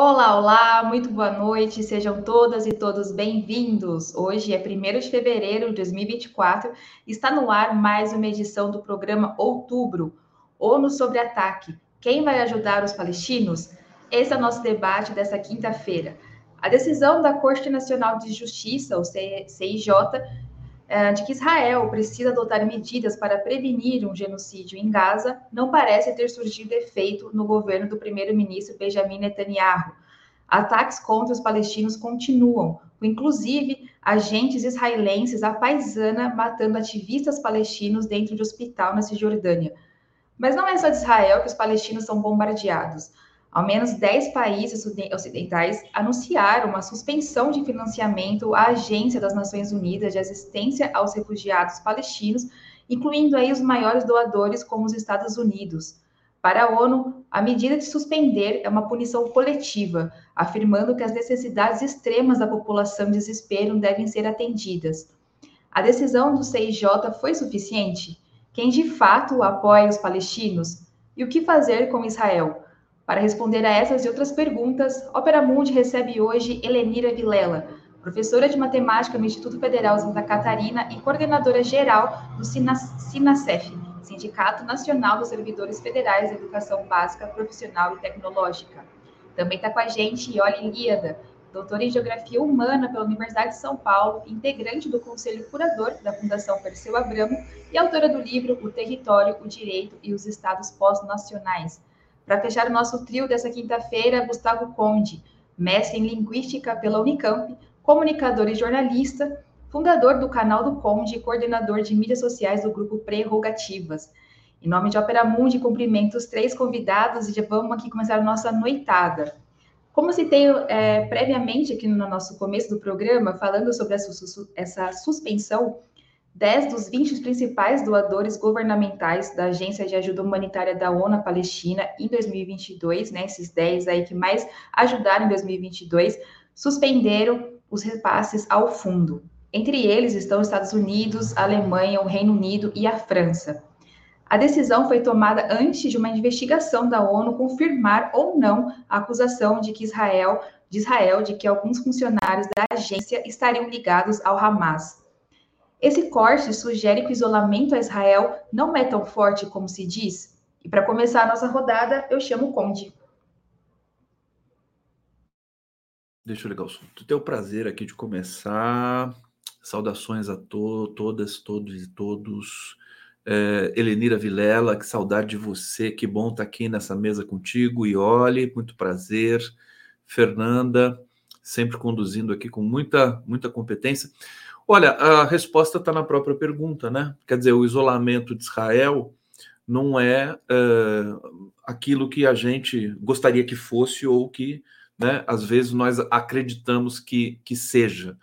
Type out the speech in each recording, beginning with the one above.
Olá, olá, muito boa noite, sejam todas e todos bem-vindos. Hoje é 1 de fevereiro de 2024, está no ar mais uma edição do programa Outubro, ONU sobre Ataque. Quem vai ajudar os palestinos? Esse é o nosso debate dessa quinta-feira. A decisão da Corte Nacional de Justiça, o CIJ, de que Israel precisa adotar medidas para prevenir um genocídio em Gaza não parece ter surgido efeito no governo do primeiro-ministro Benjamin Netanyahu. Ataques contra os palestinos continuam, inclusive agentes israelenses à paisana matando ativistas palestinos dentro de hospital na Cisjordânia. Mas não é só de Israel que os palestinos são bombardeados. Ao menos 10 países ocidentais anunciaram uma suspensão de financiamento à Agência das Nações Unidas de Assistência aos Refugiados Palestinos, incluindo aí os maiores doadores como os Estados Unidos. Para a ONU, a medida de suspender é uma punição coletiva, afirmando que as necessidades extremas da população em desespero devem ser atendidas. A decisão do CIJ foi suficiente? Quem de fato apoia os palestinos? E o que fazer com Israel? Para responder a essas e outras perguntas, Opera Mundi recebe hoje Helenira Vilela, professora de matemática no Instituto Federal Santa Catarina e coordenadora geral do SINACEF, Sindicato Nacional dos Servidores Federais de Educação Básica, Profissional e Tecnológica. Também está com a gente Ioli Líada, doutora em Geografia Humana pela Universidade de São Paulo, integrante do Conselho Curador da Fundação Perseu Abramo e autora do livro O Território, o Direito e os Estados Pós-Nacionais, para fechar o nosso trio dessa quinta-feira, Gustavo Conde, mestre em Linguística pela Unicamp, comunicador e jornalista, fundador do canal do Conde e coordenador de mídias sociais do grupo Prerrogativas. Em nome de Opera Mundi, cumprimento os três convidados e já vamos aqui começar a nossa noitada. Como citei é, previamente aqui no nosso começo do programa, falando sobre essa, essa suspensão 10 dos 20 principais doadores governamentais da Agência de Ajuda Humanitária da ONU à Palestina em 2022, né, esses 10 aí que mais ajudaram em 2022, suspenderam os repasses ao fundo. Entre eles estão os Estados Unidos, a Alemanha, o Reino Unido e a França. A decisão foi tomada antes de uma investigação da ONU confirmar ou não a acusação de que Israel, de Israel, de que alguns funcionários da agência estariam ligados ao Hamas. Esse corte sugere que o isolamento a Israel não é tão forte como se diz? E para começar a nossa rodada, eu chamo o Conde. Deixa eu ligar o som. Tenho o prazer aqui de começar. Saudações a to todas, todos e todos. É, Vilela, que saudade de você, que bom estar aqui nessa mesa contigo. E olhe, muito prazer. Fernanda, sempre conduzindo aqui com muita, muita competência. Olha, a resposta está na própria pergunta, né? Quer dizer, o isolamento de Israel não é uh, aquilo que a gente gostaria que fosse ou que, né, às vezes, nós acreditamos que, que seja.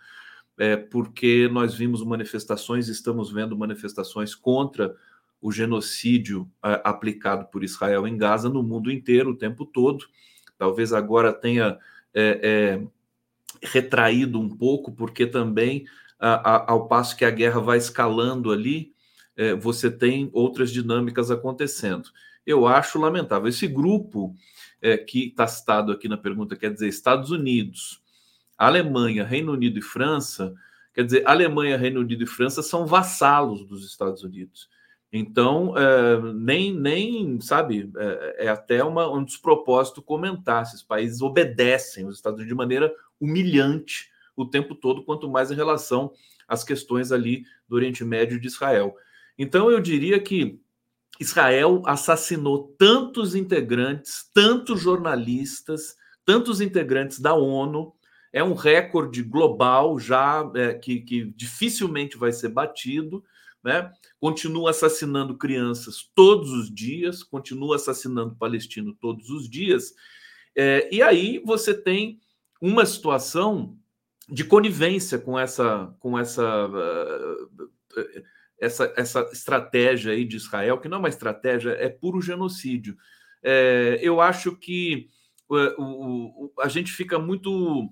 É, porque nós vimos manifestações, estamos vendo manifestações contra o genocídio uh, aplicado por Israel em Gaza no mundo inteiro o tempo todo. Talvez agora tenha é, é, retraído um pouco, porque também ao passo que a guerra vai escalando ali, é, você tem outras dinâmicas acontecendo. Eu acho lamentável. Esse grupo é, que está citado aqui na pergunta, quer dizer, Estados Unidos, Alemanha, Reino Unido e França, quer dizer, Alemanha, Reino Unido e França são vassalos dos Estados Unidos. Então, é, nem, nem, sabe, é, é até uma, um despropósito comentar. Esses países obedecem os Estados Unidos de maneira humilhante o tempo todo, quanto mais em relação às questões ali do Oriente Médio de Israel. Então, eu diria que Israel assassinou tantos integrantes, tantos jornalistas, tantos integrantes da ONU. É um recorde global já é, que, que dificilmente vai ser batido. Né? Continua assassinando crianças todos os dias, continua assassinando palestino todos os dias. É, e aí você tem uma situação de conivência com essa com essa uh, essa, essa estratégia aí de Israel, que não é uma estratégia, é puro genocídio. É, eu acho que uh, o, o, a gente fica muito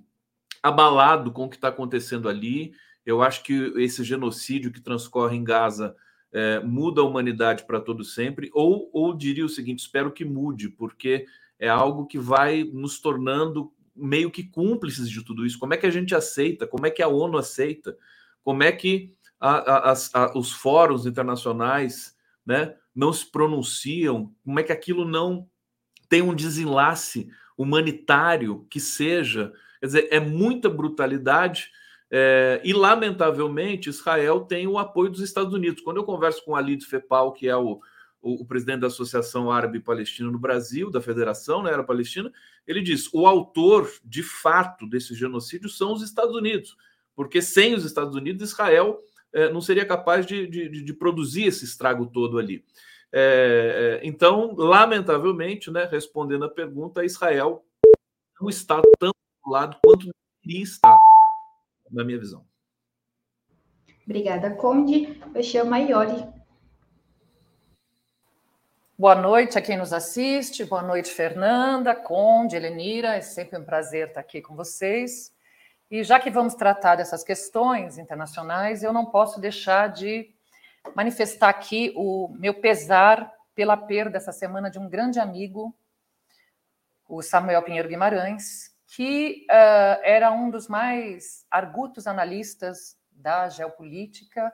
abalado com o que está acontecendo ali. Eu acho que esse genocídio que transcorre em Gaza é, muda a humanidade para todo sempre, ou, ou diria o seguinte: espero que mude, porque é algo que vai nos tornando meio que cúmplices de tudo isso. Como é que a gente aceita? Como é que a ONU aceita? Como é que a, a, a, os fóruns internacionais né, não se pronunciam? Como é que aquilo não tem um desenlace humanitário que seja? Quer dizer, é muita brutalidade. É, e, lamentavelmente, Israel tem o apoio dos Estados Unidos. Quando eu converso com o Alid Fepal, que é o, o, o presidente da Associação Árabe Palestina no Brasil, da Federação né, Árabe Palestina, ele diz: o autor de fato desse genocídio são os Estados Unidos, porque sem os Estados Unidos, Israel é, não seria capaz de, de, de, produzir esse estrago todo ali. É, é, então, lamentavelmente, né, respondendo a pergunta, Israel não está tão do lado quanto deveria estar, na minha visão. Obrigada, Conde. Eu chamo a Ioli Boa noite a quem nos assiste, boa noite, Fernanda, Conde, Helenira, é sempre um prazer estar aqui com vocês. E já que vamos tratar dessas questões internacionais, eu não posso deixar de manifestar aqui o meu pesar pela perda essa semana de um grande amigo, o Samuel Pinheiro Guimarães, que uh, era um dos mais argutos analistas da geopolítica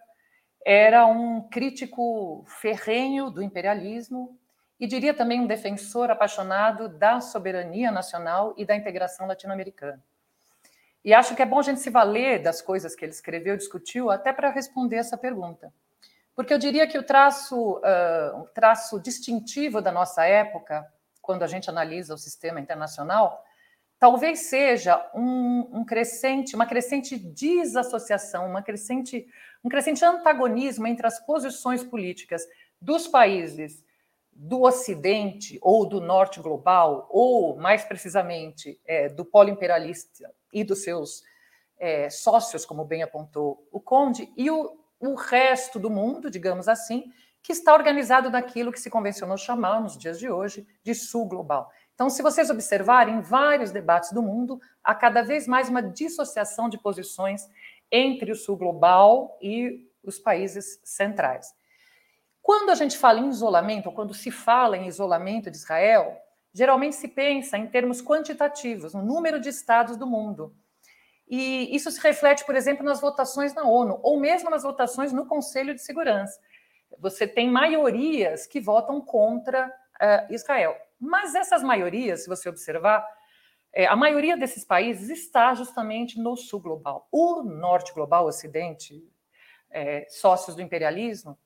era um crítico ferrenho do imperialismo e diria também um defensor apaixonado da soberania nacional e da integração latino-americana. E acho que é bom a gente se valer das coisas que ele escreveu discutiu até para responder essa pergunta. Porque eu diria que o traço, uh, traço distintivo da nossa época, quando a gente analisa o sistema internacional, talvez seja um, um, crescente, uma crescente desassociação, uma crescente, um crescente antagonismo entre as posições políticas dos países do Ocidente ou do Norte global, ou mais precisamente é, do polo imperialista e dos seus é, sócios, como bem apontou o Conde, e o, o resto do mundo, digamos assim, que está organizado naquilo que se convencionou chamar nos dias de hoje de Sul global. Então, se vocês observarem, em vários debates do mundo, há cada vez mais uma dissociação de posições entre o sul global e os países centrais. Quando a gente fala em isolamento, ou quando se fala em isolamento de Israel, geralmente se pensa em termos quantitativos, no número de estados do mundo. E isso se reflete, por exemplo, nas votações na ONU, ou mesmo nas votações no Conselho de Segurança. Você tem maiorias que votam contra uh, Israel. Mas essas maiorias, se você observar, é, a maioria desses países está justamente no sul global. O norte global, o ocidente, é, sócios do imperialismo,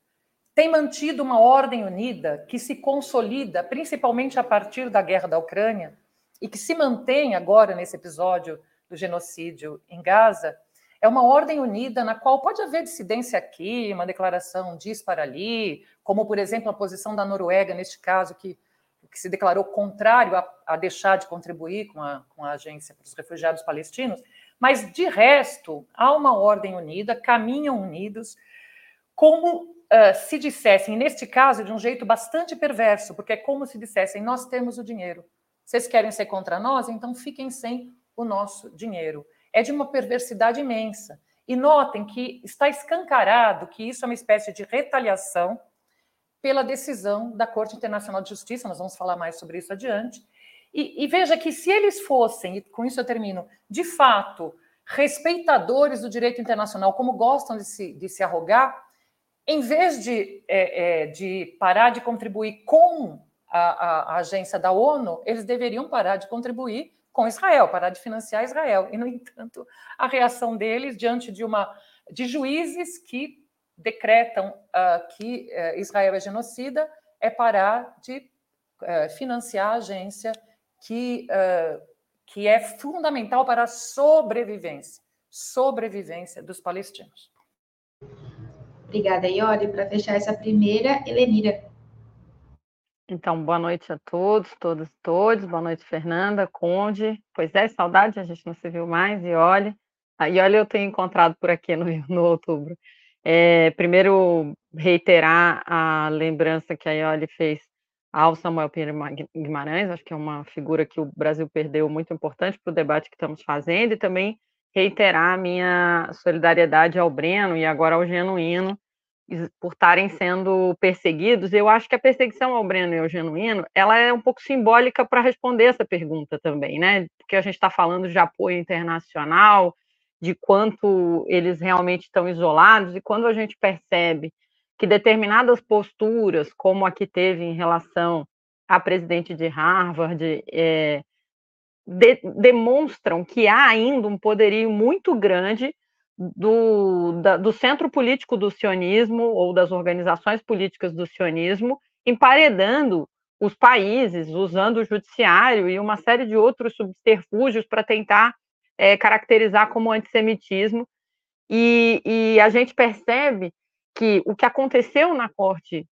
tem mantido uma ordem unida que se consolida principalmente a partir da guerra da Ucrânia e que se mantém agora nesse episódio do genocídio em Gaza. É uma ordem unida na qual pode haver dissidência aqui, uma declaração dispara ali, como, por exemplo, a posição da Noruega, neste caso, que que se declarou contrário a, a deixar de contribuir com a, com a Agência para os Refugiados Palestinos, mas de resto há uma ordem unida, caminham unidos, como uh, se dissessem, neste caso, de um jeito bastante perverso, porque é como se dissessem: nós temos o dinheiro. Vocês querem ser contra nós? Então fiquem sem o nosso dinheiro. É de uma perversidade imensa. E notem que está escancarado que isso é uma espécie de retaliação pela decisão da Corte Internacional de Justiça, nós vamos falar mais sobre isso adiante. E, e, veja que se eles fossem, e com isso eu termino, de fato, respeitadores do direito internacional, como gostam de se, de se arrogar, em vez de, é, é, de parar de contribuir com a, a, a agência da ONU, eles deveriam parar de contribuir com Israel, parar de financiar Israel. E, no entanto, a reação deles diante de uma de juízes que decretam uh, que uh, Israel é genocida é parar de uh, financiar a agência que, que é fundamental para a sobrevivência, sobrevivência dos palestinos. Obrigada, Iori. Para fechar essa primeira, Helenira. Então, boa noite a todos, todos, todos. Boa noite, Fernanda, Conde. Pois é, saudade, a gente não se viu mais, e olha. E olha, eu tenho encontrado por aqui no, no outubro. É, primeiro, reiterar a lembrança que a Ioli fez ao Samuel Pinheiro Guimarães, acho que é uma figura que o Brasil perdeu muito importante para o debate que estamos fazendo, e também reiterar a minha solidariedade ao Breno e agora ao Genuíno por estarem sendo perseguidos. Eu acho que a perseguição ao Breno e ao Genuíno, ela é um pouco simbólica para responder essa pergunta também, né? Porque a gente está falando de apoio internacional, de quanto eles realmente estão isolados, e quando a gente percebe que determinadas posturas, como a que teve em relação à presidente de Harvard, é, de, demonstram que há ainda um poderio muito grande do, da, do centro político do sionismo ou das organizações políticas do sionismo, emparedando os países, usando o judiciário e uma série de outros subterfúgios para tentar é, caracterizar como antissemitismo. E, e, a gente percebe que o que aconteceu na Corte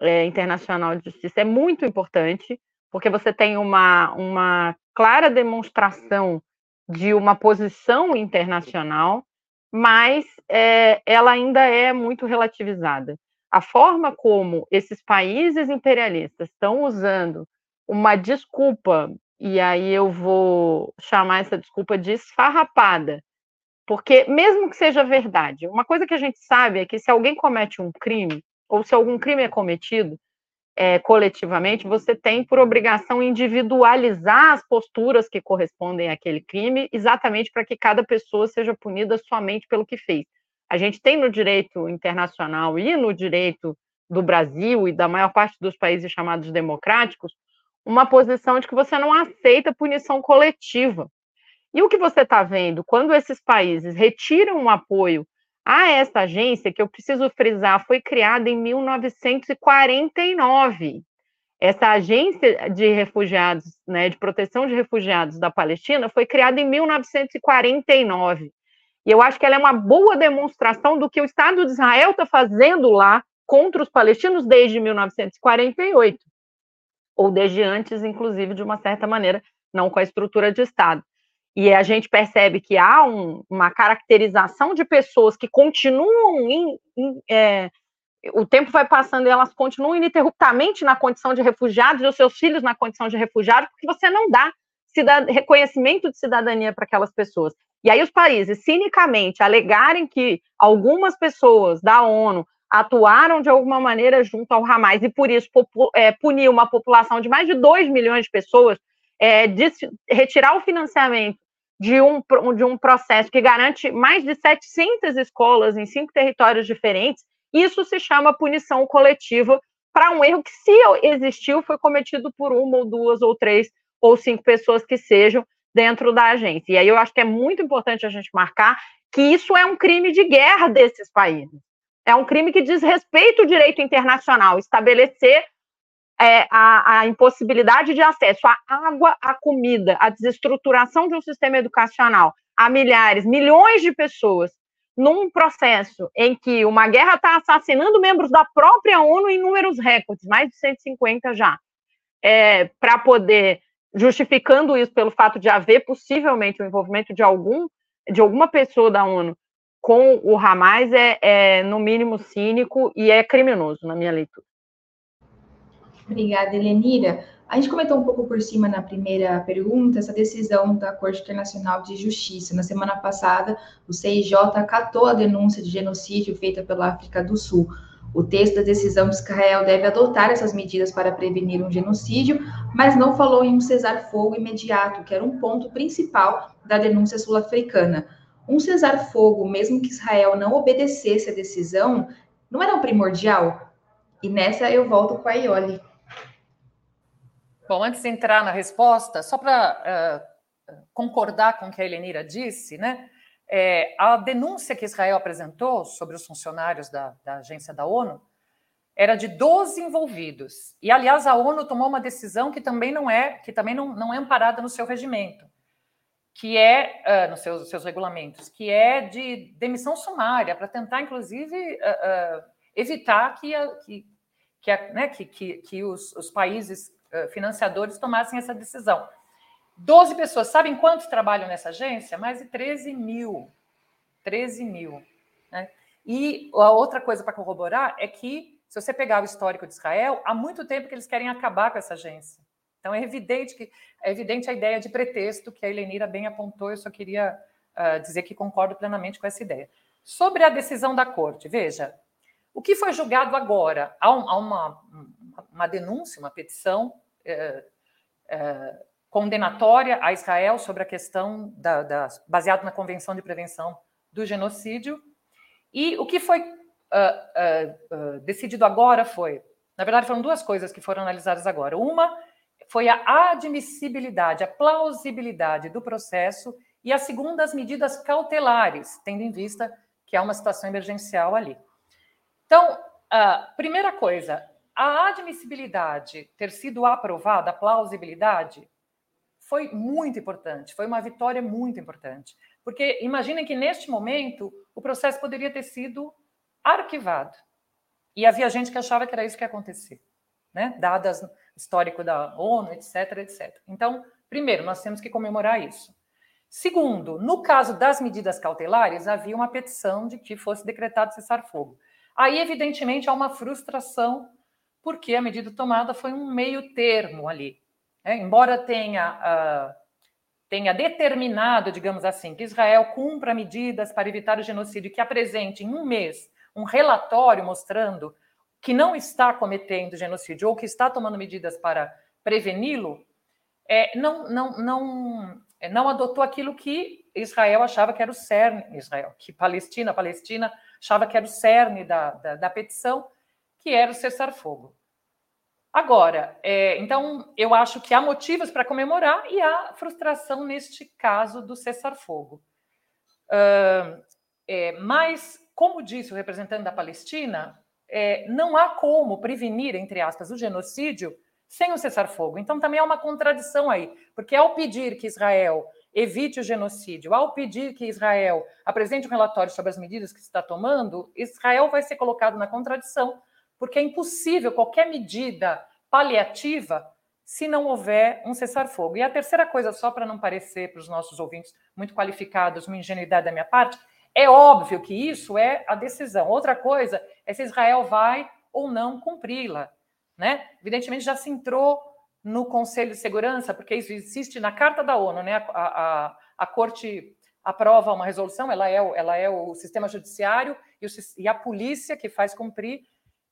é, Internacional de Justiça é muito importante, porque você tem uma, uma clara demonstração de uma posição internacional mas é, ela ainda é muito relativizada. A forma como esses países imperialistas estão usando uma desculpa, e aí eu vou chamar essa desculpa de esfarrapada, porque mesmo que seja verdade, uma coisa que a gente sabe é que se alguém comete um crime, ou se algum crime é cometido, é, coletivamente, você tem por obrigação individualizar as posturas que correspondem àquele crime, exatamente para que cada pessoa seja punida somente pelo que fez. A gente tem no direito internacional e no direito do Brasil e da maior parte dos países chamados democráticos uma posição de que você não aceita punição coletiva. E o que você está vendo quando esses países retiram o apoio a essa agência, que eu preciso frisar, foi criada em 1949. Essa agência de refugiados, né, de proteção de refugiados da Palestina, foi criada em 1949. E eu acho que ela é uma boa demonstração do que o Estado de Israel está fazendo lá contra os palestinos desde 1948, ou desde antes, inclusive, de uma certa maneira, não com a estrutura de Estado e a gente percebe que há um, uma caracterização de pessoas que continuam é, o tempo vai passando e elas continuam ininterruptamente na condição de refugiados e os seus filhos na condição de refugiados, porque você não dá reconhecimento de cidadania para aquelas pessoas. E aí os países, cinicamente, alegarem que algumas pessoas da ONU atuaram de alguma maneira junto ao Hamas e por isso é, punir uma população de mais de 2 milhões de pessoas, é, retirar o financiamento de um, de um processo que garante mais de 700 escolas em cinco territórios diferentes, isso se chama punição coletiva para um erro que, se existiu, foi cometido por uma ou duas ou três ou cinco pessoas que sejam dentro da agência. E aí eu acho que é muito importante a gente marcar que isso é um crime de guerra desses países. É um crime que diz respeito ao direito internacional, estabelecer é, a, a, impossibilidade de acesso à água, à comida, à desestruturação de um sistema educacional a milhares, milhões de pessoas, num processo em que uma guerra está assassinando membros da própria ONU em números recordes, mais de 150 já, é, para poder, justificando isso pelo fato de haver possivelmente o envolvimento de algum de alguma pessoa da ONU com o Hamas é, é no mínimo cínico e é criminoso na minha leitura. Obrigada, Helenira. A gente comentou um pouco por cima na primeira pergunta essa decisão da Corte Internacional de Justiça. Na semana passada, o CIJ acatou a denúncia de genocídio feita pela África do Sul. O texto da decisão que Israel deve adotar essas medidas para prevenir um genocídio, mas não falou em um cessar-fogo imediato, que era um ponto principal da denúncia sul-africana. Um cessar-fogo, mesmo que Israel não obedecesse a decisão, não era um primordial? E nessa eu volto com a Ioli. Bom, antes de entrar na resposta, só para uh, concordar com o que a Helenira disse, né? É, a denúncia que Israel apresentou sobre os funcionários da, da, agência da ONU era de 12 envolvidos. E, aliás, a ONU tomou uma decisão que também não é, que também não, não é amparada no seu regimento, que é, uh, nos seus, seus regulamentos, que é de demissão sumária, para tentar, inclusive, uh, evitar que, a, que, que, a, né, que, que, que os, os países eh, financiadores tomassem essa decisão. 12 pessoas. Sabem quantos trabalham nessa agência? Mais de 13 mil. 13 mil. Né? E a outra coisa para corroborar é que, se você pegar o histórico de Israel, há muito tempo que eles querem acabar com essa agência. Então é evidente que é evidente a ideia de pretexto que a Helenira bem apontou. Eu só queria uh, dizer que concordo plenamente com essa ideia. Sobre a decisão da corte, veja, O que foi julgado agora? Há, um, há uma, uma denúncia, uma petição é, é, condenatória a Israel sobre a questão da, da, baseado na Convenção de Prevenção do Genocídio. E o que foi uh, uh, uh, decidido agora foi, na verdade, foram duas coisas que foram analisadas agora. Uma foi a admissibilidade, a plausibilidade do processo, e a segunda, as medidas cautelares, tendo em vista que há uma situação emergencial ali. Então, a primeira coisa, a admissibilidade ter sido aprovada, a plausibilidade, foi muito importante, foi uma vitória muito importante. Porque imaginem que neste momento o processo poderia ter sido arquivado. E havia gente que achava que era isso que ia acontecer, né? dadas o histórico da ONU, etc, etc. Então, primeiro, nós temos que comemorar isso. Segundo, no caso das medidas cautelares, havia uma petição de que fosse decretado cessar-fogo. Aí, evidentemente, há uma frustração, porque a medida tomada foi um meio termo ali. É, embora tenha, uh, tenha determinado, digamos assim, que Israel cumpra medidas para evitar o genocídio, que apresente em um mês um relatório mostrando que não está cometendo genocídio ou que está tomando medidas para preveni-lo, é, não, não, não, é, não adotou aquilo que Israel achava que era o cerne, Israel, que Palestina, Palestina achava que era o cerne da, da, da petição, que era o cessar-fogo. Agora, é, então, eu acho que há motivos para comemorar e há frustração neste caso do cessar-fogo. Uh, é, mas, como disse o representante da Palestina, é, não há como prevenir, entre aspas, o genocídio sem o cessar-fogo. Então, também há uma contradição aí, porque ao pedir que Israel evite o genocídio, ao pedir que Israel apresente um relatório sobre as medidas que está tomando, Israel vai ser colocado na contradição porque é impossível qualquer medida paliativa se não houver um cessar-fogo. E a terceira coisa, só para não parecer para os nossos ouvintes muito qualificados, uma ingenuidade da minha parte, é óbvio que isso é a decisão. Outra coisa é se Israel vai ou não cumpri-la. Né? Evidentemente, já se entrou no Conselho de Segurança, porque isso existe na Carta da ONU, né? a, a, a Corte aprova uma resolução, ela é, ela é o sistema judiciário e, o, e a polícia que faz cumprir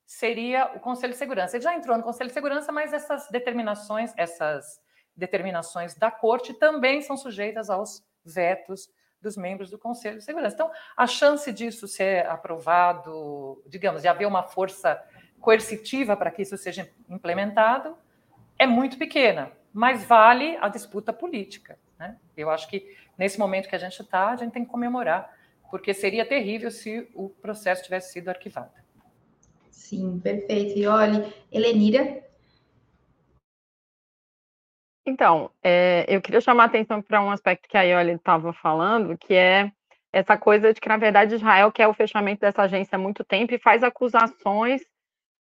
seria o Conselho de Segurança. Ele já entrou no Conselho de Segurança, mas essas determinações, essas determinações da Corte também são sujeitas aos vetos dos membros do Conselho de Segurança. Então, a chance disso ser aprovado, digamos, de haver uma força coercitiva para que isso seja implementado, é muito pequena, mas vale a disputa política. Né? Eu acho que nesse momento que a gente está, a gente tem que comemorar, porque seria terrível se o processo tivesse sido arquivado. Sim, perfeito. E olha, Helenira. Então, é, eu queria chamar a atenção para um aspecto que a Ioli estava falando, que é essa coisa de que, na verdade, Israel quer o fechamento dessa agência há muito tempo e faz acusações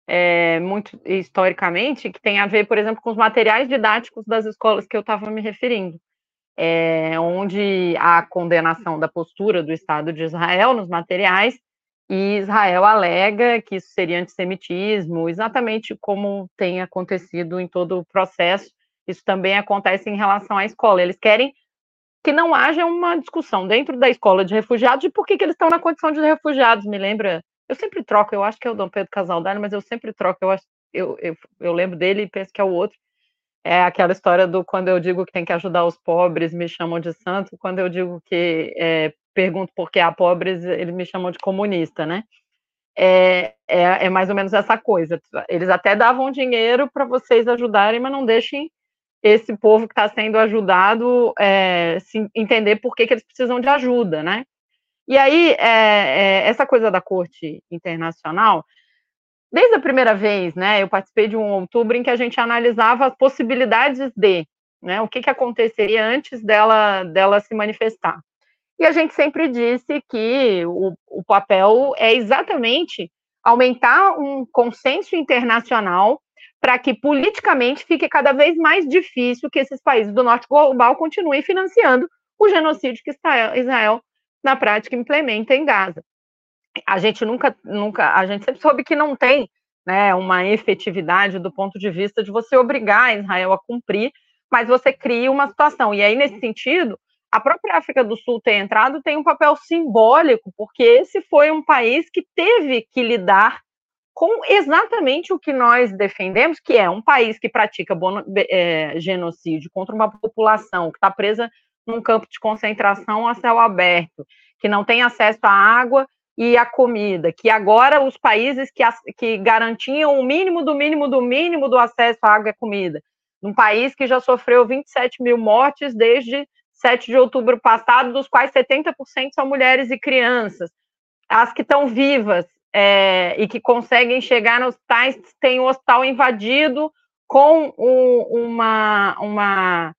é, muito historicamente que tem a ver, por exemplo, com os materiais didáticos das escolas que eu estava me referindo, é, onde a condenação da postura do Estado de Israel nos materiais e Israel alega que isso seria antissemitismo, exatamente como tem acontecido em todo o processo. Isso também acontece em relação à escola. Eles querem que não haja uma discussão dentro da escola de refugiados de por que, que eles estão na condição de refugiados. Me lembra, eu sempre troco, eu acho que é o Dom Pedro Casaldani, mas eu sempre troco, eu, acho, eu, eu, eu lembro dele e penso que é o outro. É aquela história do quando eu digo que tem que ajudar os pobres, me chamam de santo, quando eu digo que é, pergunto por que pobres, eles me chamam de comunista, né? É, é, é, mais ou menos essa coisa. Eles até davam dinheiro para vocês ajudarem, mas não deixem esse povo que está sendo ajudado é, se entender por que, que, eles precisam de ajuda, né? E aí, é, é, essa coisa da corte internacional, desde a primeira vez, né, eu participei de um outubro em que a gente analisava as possibilidades de, né, o que, que aconteceria antes dela, dela se manifestar. E a gente sempre disse que o, o papel é exatamente aumentar um consenso internacional para que politicamente fique cada vez mais difícil que esses países do norte global continuem financiando o genocídio que Israel, na prática, implementa em Gaza. A gente nunca, nunca, a gente sempre soube que não tem né, uma efetividade do ponto de vista de você obrigar Israel a cumprir, mas você cria uma situação. E aí, nesse sentido, a própria África do Sul ter entrado tem um papel simbólico, porque esse foi um país que teve que lidar com exatamente o que nós defendemos, que é um país que pratica é, genocídio contra uma população que está presa num campo de concentração a céu aberto, que não tem acesso à água e à comida, que agora os países que, que garantiam o mínimo do mínimo do mínimo do acesso à água e à comida, num país que já sofreu 27 mil mortes desde 7 de outubro passado, dos quais 70% são mulheres e crianças. As que estão vivas é, e que conseguem chegar nos hospitais, tem o hospital invadido com um, uma, uma,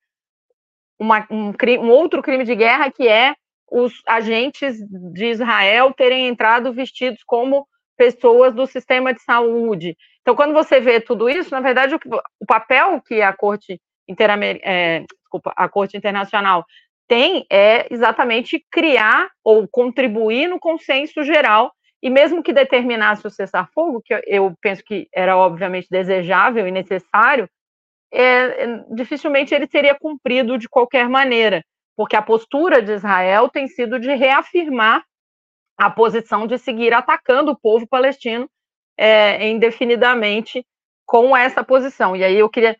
uma um, um outro crime de guerra, que é os agentes de Israel terem entrado vestidos como pessoas do sistema de saúde. Então, quando você vê tudo isso, na verdade, o, o papel que a Corte, Interamer é, desculpa, a Corte Internacional tem é exatamente criar ou contribuir no consenso geral, e mesmo que determinasse o cessar-fogo, que eu penso que era obviamente desejável e necessário, é, dificilmente ele seria cumprido de qualquer maneira, porque a postura de Israel tem sido de reafirmar a posição de seguir atacando o povo palestino é, indefinidamente com essa posição. E aí eu queria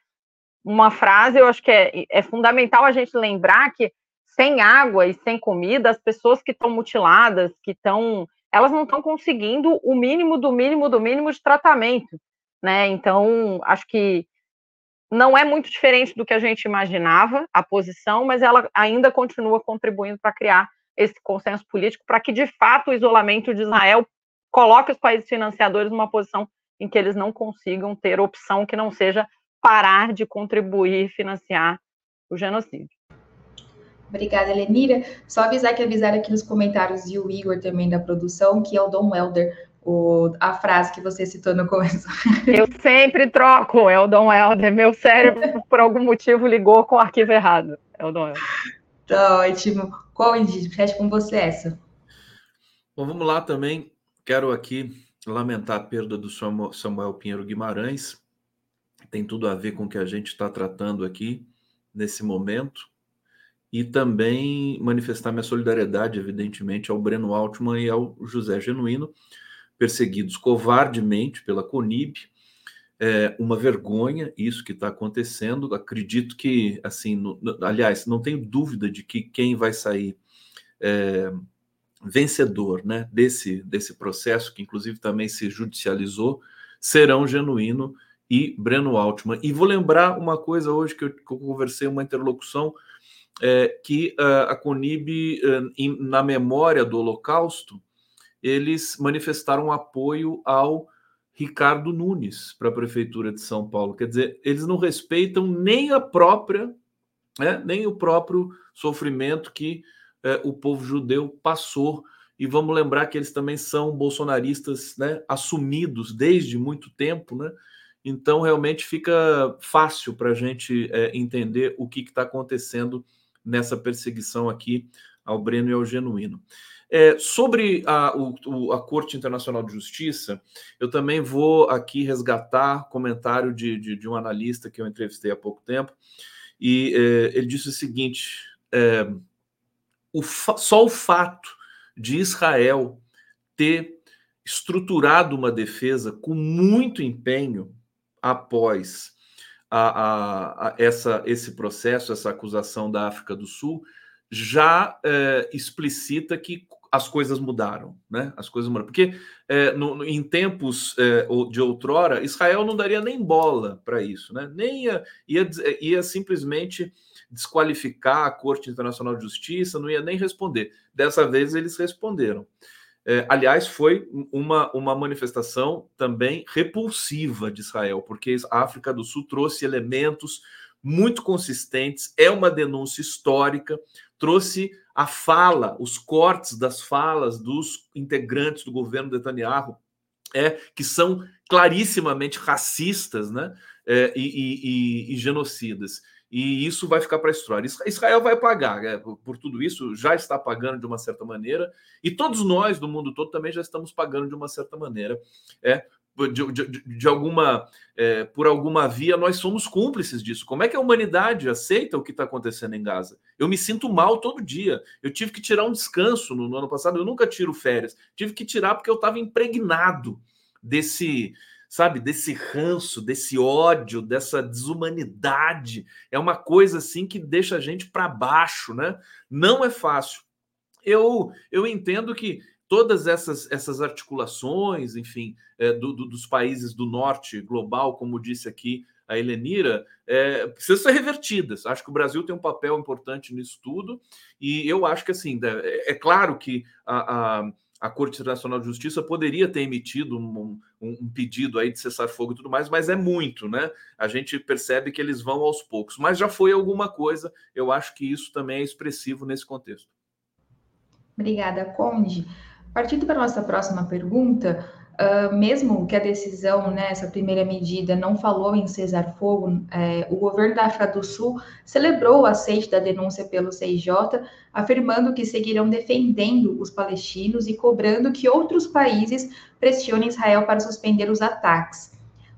uma frase, eu acho que é, é fundamental a gente lembrar que sem água e sem comida, as pessoas que estão mutiladas, que estão, elas não estão conseguindo o mínimo do mínimo do mínimo de tratamento, né? Então, acho que não é muito diferente do que a gente imaginava a posição, mas ela ainda continua contribuindo para criar esse consenso político para que, de fato, o isolamento de Israel coloque os países financiadores numa posição em que eles não consigam ter opção que não seja parar de contribuir e financiar o genocídio. Obrigada, Lenira. Só avisar que avisaram aqui nos comentários e o Igor também da produção, que é o Dom Helder, o, a frase que você citou no começo. Eu sempre troco, é o Dom Helder. Meu cérebro, por algum motivo, ligou com o arquivo errado. É o Dom Helder. Tá ótimo. Qual? Fecha com você essa. Bom, vamos lá também. Quero aqui lamentar a perda do Samuel Pinheiro Guimarães. Tem tudo a ver com o que a gente está tratando aqui nesse momento. E também manifestar minha solidariedade, evidentemente, ao Breno Altman e ao José Genuíno, perseguidos covardemente pela Conib. É uma vergonha isso que está acontecendo. Acredito que, assim, no, aliás, não tenho dúvida de que quem vai sair é, vencedor né, desse, desse processo, que inclusive também se judicializou, serão Genuíno e Breno Altman. E vou lembrar uma coisa hoje que eu, que eu conversei, uma interlocução, é, que uh, a Conib, uh, em, na memória do Holocausto, eles manifestaram apoio ao Ricardo Nunes para a Prefeitura de São Paulo. Quer dizer, eles não respeitam nem a própria, né, nem o próprio sofrimento que é, o povo judeu passou. E vamos lembrar que eles também são bolsonaristas né, assumidos desde muito tempo, né? Então, realmente fica fácil para a gente é, entender o que está acontecendo nessa perseguição aqui ao Breno e ao Genuíno. É, sobre a, o, a, Corte Internacional de Justiça, eu também vou aqui resgatar comentário de, de, de um analista que eu entrevistei há pouco tempo, e é, ele disse o seguinte: é, o só o fato de Israel ter estruturado uma defesa com muito empenho após a, a, a essa, esse processo, essa acusação da África do Sul, já é, explicita que as coisas mudaram, né? As coisas mudaram. Porque é, no, em tempos é, de outrora, Israel não daria nem bola para isso, né? Nem ia, ia, ia simplesmente desqualificar a Corte Internacional de Justiça, não ia nem responder. Dessa vez eles responderam. É, aliás, foi uma, uma manifestação também repulsiva de Israel, porque a África do Sul trouxe elementos muito consistentes, é uma denúncia histórica, trouxe a fala, os cortes das falas dos integrantes do governo Netanyahu, é, que são clarissimamente racistas né, é, e, e, e genocidas e isso vai ficar para a história. Israel vai pagar né, por, tudo isso, já está pagando de uma certa maneira, e todos nós do mundo todo também já estamos pagando de uma certa maneira. É, de, de, de alguma é, por alguma via nós somos cúmplices disso. Como é que a humanidade aceita o que está acontecendo em Gaza? Eu me sinto mal todo dia. Eu tive que tirar um descanso no, no ano passado. Eu nunca tiro férias. Tive que tirar porque eu estava impregnado desse sabe, desse ranço, desse ódio, dessa desumanidade. É uma coisa assim que deixa a gente para baixo, né? Não é fácil. Eu, eu entendo que todas essas, essas articulações, enfim, é, do, do, dos países do norte global, como disse aqui a Helenira, é, precisam ser revertidas. Acho que o Brasil tem um papel importante nisso tudo, e eu acho que assim, é, é claro que a, a a Corte Internacional de Justiça poderia ter emitido um, um, um, pedido aí de cessar fogo e tudo mais, mas é muito, né? A gente percebe que eles vão aos poucos, mas já foi alguma coisa. Eu acho que isso também é expressivo nesse contexto. Obrigada, Conde. Partindo para a nossa próxima pergunta, Uh, mesmo que a decisão, né, essa primeira medida, não falou em cesar fogo, é, o governo da África do Sul celebrou o aceite da denúncia pelo CIJ, afirmando que seguirão defendendo os palestinos e cobrando que outros países pressionem Israel para suspender os ataques.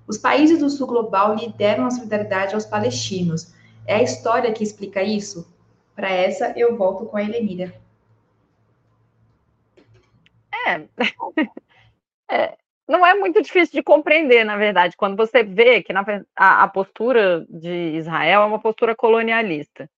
Os países do Sul Global lideram a solidariedade aos palestinos. É a história que explica isso? Para essa, eu volto com a Helenira. É. É, não é muito difícil de compreender, na verdade, quando você vê que na, a, a, postura de Israel é uma postura colonialista.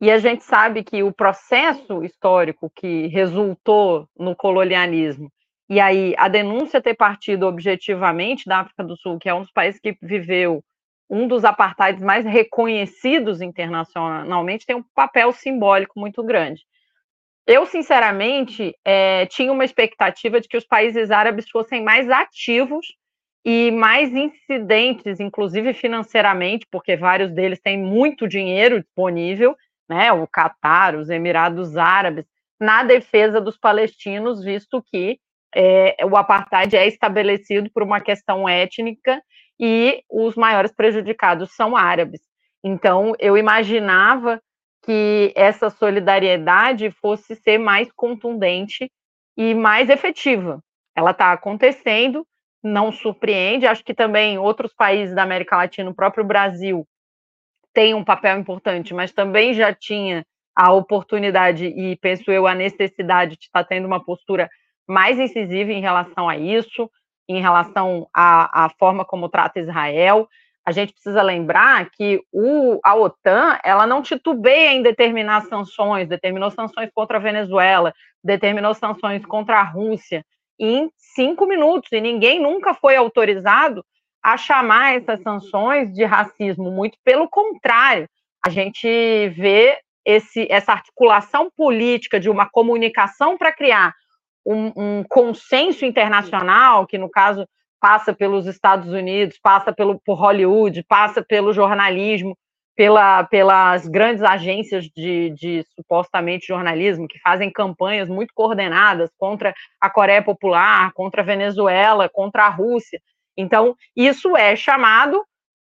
E a gente sabe que o processo histórico que resultou no colonialismo, e aí a denúncia ter partido objetivamente da África do Sul, que é um dos países que viveu um dos apartheids mais reconhecidos internacionalmente, tem um papel simbólico muito grande. Eu, sinceramente, é, tinha uma expectativa de que os países árabes fossem mais ativos e mais incidentes, inclusive financeiramente, porque vários deles têm muito dinheiro disponível, né? O Catar, os Emirados Árabes, na defesa dos palestinos, visto que é, o apartheid é estabelecido por uma questão étnica e os maiores prejudicados são árabes. Então, eu imaginava que essa solidariedade fosse ser mais contundente e mais efetiva. Ela está acontecendo, não surpreende. Acho que também outros países da América Latina, o próprio Brasil, tem um papel importante, mas também já tinha a oportunidade e penso eu a necessidade de estar tendo uma postura mais incisiva em relação a isso, em relação à, à forma como trata Israel a gente precisa lembrar que o, a OTAN ela não titubeia em determinar sanções, determinou sanções contra a Venezuela, determinou sanções contra a Rússia em cinco minutos, e ninguém nunca foi autorizado a chamar essas sanções de racismo, muito pelo contrário, a gente vê esse, essa articulação política de uma comunicação para criar um, um consenso internacional, que no caso passa pelos Estados Unidos, passa pelo, por Hollywood, passa pelo jornalismo, pela, pelas grandes agências de, de, supostamente jornalismo que fazem campanhas muito coordenadas contra a Coreia Popular, contra a Venezuela, contra a Rússia. Então, isso é chamado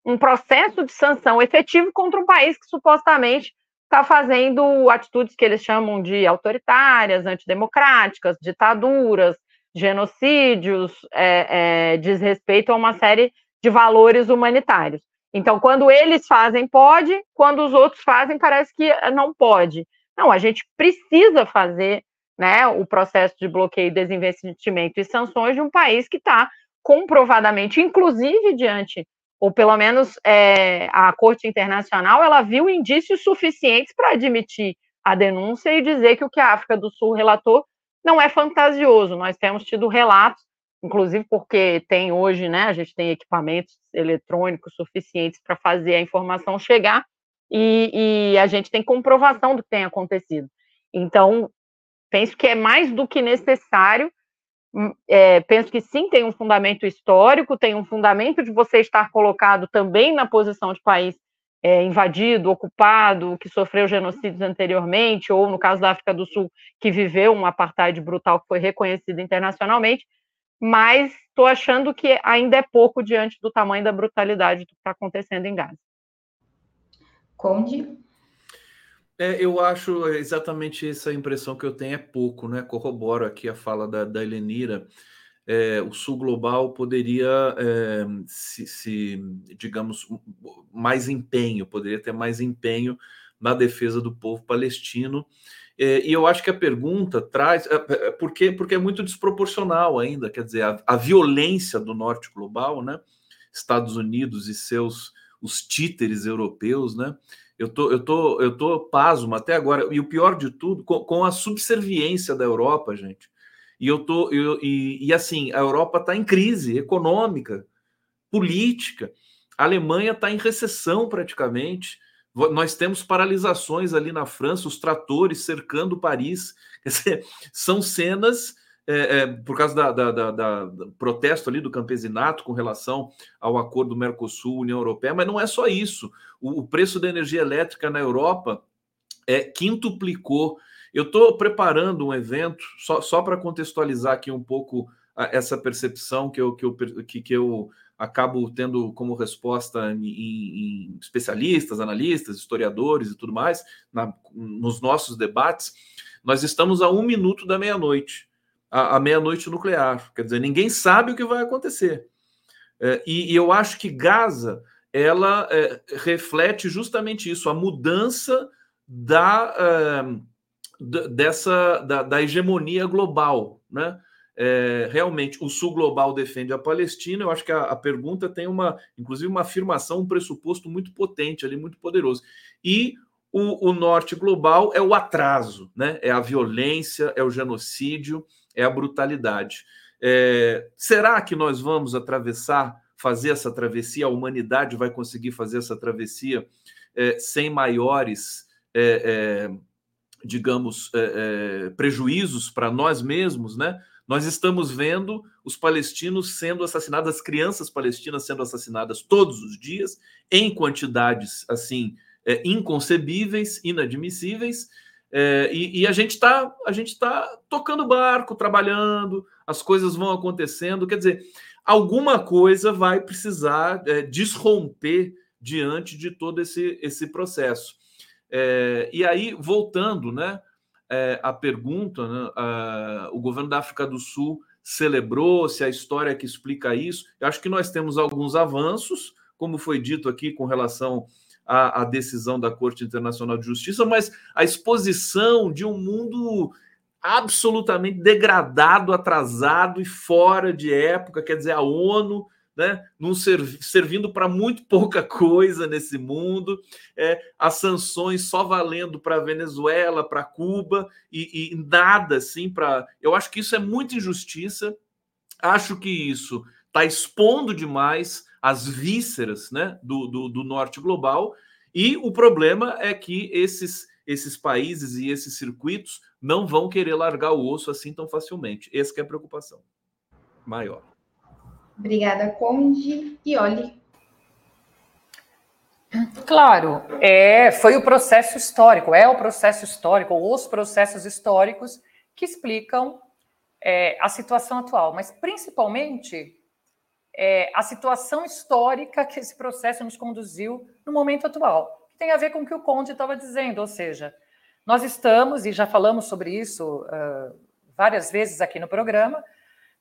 um processo de sanção efetivo contra um país que supostamente está fazendo atitudes que eles chamam de autoritárias, antidemocráticas, ditaduras, genocídios, é, é, diz respeito a uma série de valores humanitários. Então, quando eles fazem, pode, quando os outros fazem, parece que não pode. Não, a gente precisa fazer né, o processo de bloqueio, desinvestimento e sanções de um país que está comprovadamente, inclusive diante, ou pelo menos é, a Corte Internacional, ela viu indícios suficientes para admitir a denúncia e dizer que o que a África do Sul relatou não é fantasioso. Nós temos tido relatos, inclusive porque tem hoje, né, a gente tem equipamentos eletrônicos suficientes para fazer a informação chegar e, e, a gente tem comprovação do que tem acontecido. Então, penso que é mais do que necessário. Hum, é, penso que sim, tem um fundamento histórico, tem um fundamento de você estar colocado também na posição de país é, invadido, ocupado, que sofreu genocídios anteriormente, ou no caso da África do Sul, que viveu um apartheid brutal que foi reconhecido internacionalmente, mas estou achando que ainda é pouco diante do tamanho da brutalidade do que está acontecendo em Gaza. Conde? É, eu acho exatamente essa impressão que eu tenho é pouco, né? Corroboro aqui a fala da, da Helenira é, o Sul Global poderia é, se, se, digamos, mais empenho, poderia ter mais empenho na defesa do povo palestino. É, e eu acho que a pergunta traz. Porque, porque é muito desproporcional ainda, quer dizer, a, a, violência do norte global, né? Estados Unidos e seus os títeres europeus, né? Eu tô, eu tô, eu tô pasmo até agora. E o pior de tudo, com, com a subserviência da Europa, gente. E eu tô, eu, e, e assim, a Europa está em crise econômica, política. A Alemanha está em recessão praticamente. Nós temos paralisações ali na França, os tratores cercando Paris. São cenas é, é, por causa da, da, da, da, protesto ali do campesinato com relação ao acordo Mercosul-União Europeia, mas não é só isso. O, o preço da energia elétrica na Europa é quintuplicou. Eu estou preparando um evento, só, só para contextualizar aqui um pouco essa percepção que eu, que eu, que, que eu acabo tendo como resposta em, em, especialistas, analistas, historiadores e tudo mais, na, nos nossos debates. Nós estamos a um minuto da meia-noite a, a meia-noite nuclear. Quer dizer, ninguém sabe o que vai acontecer. É, e, e, eu acho que Gaza ela é, reflete justamente isso, a mudança da, é, dessa da, da, hegemonia global, né? É, realmente o sul global defende a Palestina. Eu acho que a, a, pergunta tem uma, inclusive, uma afirmação, um pressuposto muito potente ali, muito poderoso. E o, o norte global é o atraso, né? É a violência, é o genocídio é a brutalidade. É, será que nós vamos atravessar, fazer essa travessia? A humanidade vai conseguir fazer essa travessia é, sem maiores, é, é digamos, é, é, prejuízos para nós mesmos, né? Nós estamos vendo os palestinos sendo assassinados, as crianças palestinas sendo assassinadas todos os dias, em quantidades assim inconcebíveis, inadmissíveis, é, e, e, a gente está a gente tá tocando barco, trabalhando, as coisas vão acontecendo. Quer dizer, alguma coisa vai precisar é, desromper diante de todo esse, esse processo. É, e aí, voltando né, é, à pergunta, né, a, o governo da África do Sul celebrou se a história que explica isso. Eu acho que nós temos alguns avanços, como foi dito aqui com relação a, a decisão da Corte Internacional de Justiça, mas a exposição de um mundo absolutamente degradado, atrasado e fora de época, quer dizer, a ONU né, não serv servindo para muito pouca coisa nesse mundo, é, as sanções só valendo para Venezuela, para Cuba e, e, nada assim para. Eu acho que isso é muita injustiça. Acho que isso está expondo demais as vísceras né, do, do, do norte global. E o problema é que esses, esses países e esses circuitos não vão querer largar o osso assim tão facilmente. Essa é a preocupação maior. Obrigada, Conde. E olhe. Claro, é, foi o processo histórico, é o processo histórico, os processos históricos que explicam é, a situação atual, mas principalmente é, a situação histórica que esse processo nos conduziu no momento atual, que tem a ver com o que o Conde estava dizendo, ou seja, nós estamos, e já falamos sobre isso uh, várias vezes aqui no programa,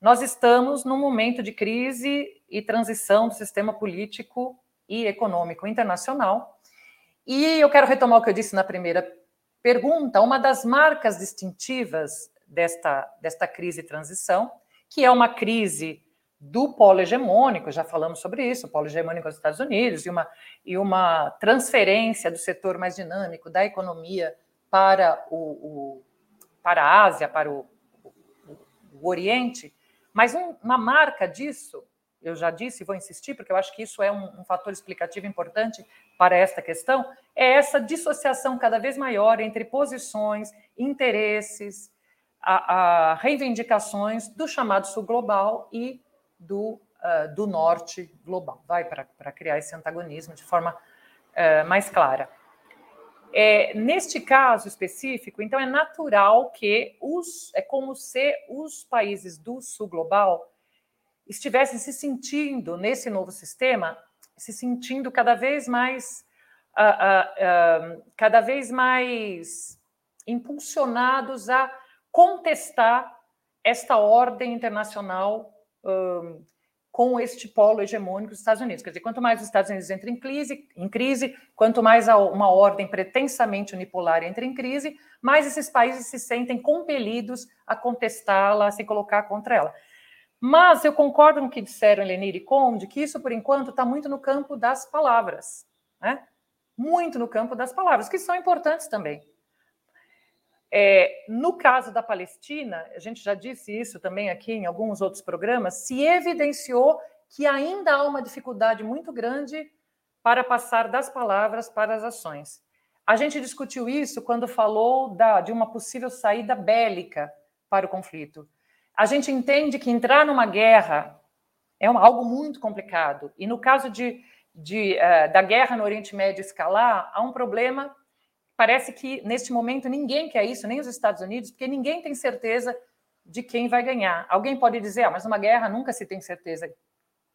nós estamos num momento de crise e transição do sistema político e econômico internacional. E eu quero retomar o que eu disse na primeira pergunta, uma das marcas distintivas desta, desta crise e transição, que é uma crise do polo hegemônico, já falamos sobre isso, o polo hegemônico dos Estados Unidos, e uma, e uma transferência do setor mais dinâmico da economia para, o, o para a Ásia, para o, o, o Oriente. Mas um, uma marca disso, eu já disse e vou insistir, porque eu acho que isso é um, um fator explicativo importante para esta questão, é essa dissociação cada vez maior entre posições, interesses, a, a reivindicações do chamado sul global e do, uh, do norte global, vai para criar esse antagonismo de forma uh, mais clara. É, neste caso específico, então é natural que os é como se os países do sul global estivessem se sentindo nesse novo sistema, se sentindo cada vez mais uh, uh, cada vez mais impulsionados a contestar esta ordem internacional um, com este polo hegemônico dos Estados Unidos. Quer dizer, quanto mais os Estados Unidos entram em crise, em crise quanto mais uma ordem pretensamente unipolar entra em crise, mais esses países se sentem compelidos a contestá-la, a se colocar contra ela. Mas eu concordo com o que disseram Lenir e Conde, que isso, por enquanto, está muito no campo das palavras. Né? Muito no campo das palavras, que são importantes também. É, no caso da Palestina, a gente já disse isso também aqui em alguns outros programas, se evidenciou que ainda há uma dificuldade muito grande para passar das palavras para as ações. A gente discutiu isso quando falou da, de uma possível saída bélica para o conflito. A gente entende que entrar numa guerra é um, algo muito complicado. E no caso de, de uh, da guerra no Oriente Médio escalar, há um problema parece que neste momento ninguém quer isso, nem os Estados Unidos, porque ninguém tem certeza de quem vai ganhar. Alguém pode dizer, ah, mas numa guerra nunca se tem certeza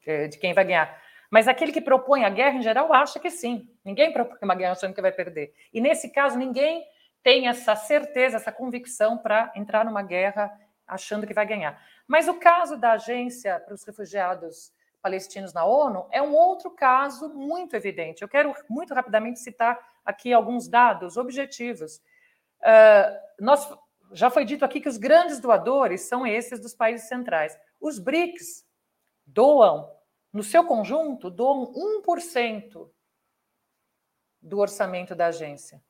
é, de quem vai ganhar. Mas aquele que propõe a guerra, em geral, acha que sim. Ninguém propõe uma guerra achando que vai perder. E nesse caso, ninguém tem essa certeza, essa convicção para entrar numa guerra achando que vai ganhar. Mas o caso da agência para os refugiados palestinos na ONU é um outro caso muito evidente. Eu quero muito rapidamente citar aqui alguns dados objetivos. Uh, nós, já foi dito aqui que os grandes doadores são esses dos países centrais. Os BRICS doam, no seu conjunto, doam 1% do orçamento da agência.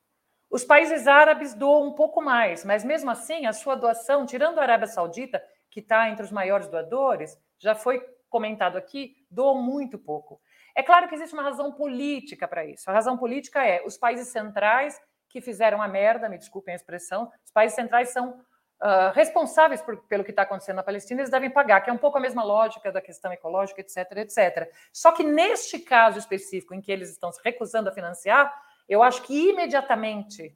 Os países árabes doam um pouco mais, mas mesmo assim, a sua doação, tirando a Arábia Saudita, que está entre os maiores doadores, já foi comentado aqui, doam muito pouco. É claro que existe uma razão política para isso. A razão política é os países centrais que fizeram a merda, me desculpem a expressão, os países centrais são uh, responsáveis por, pelo que está acontecendo na Palestina, eles devem pagar, que é um pouco a mesma lógica da questão ecológica, etc, etc. Só que neste caso específico, em que eles estão se recusando a financiar, eu acho que imediatamente,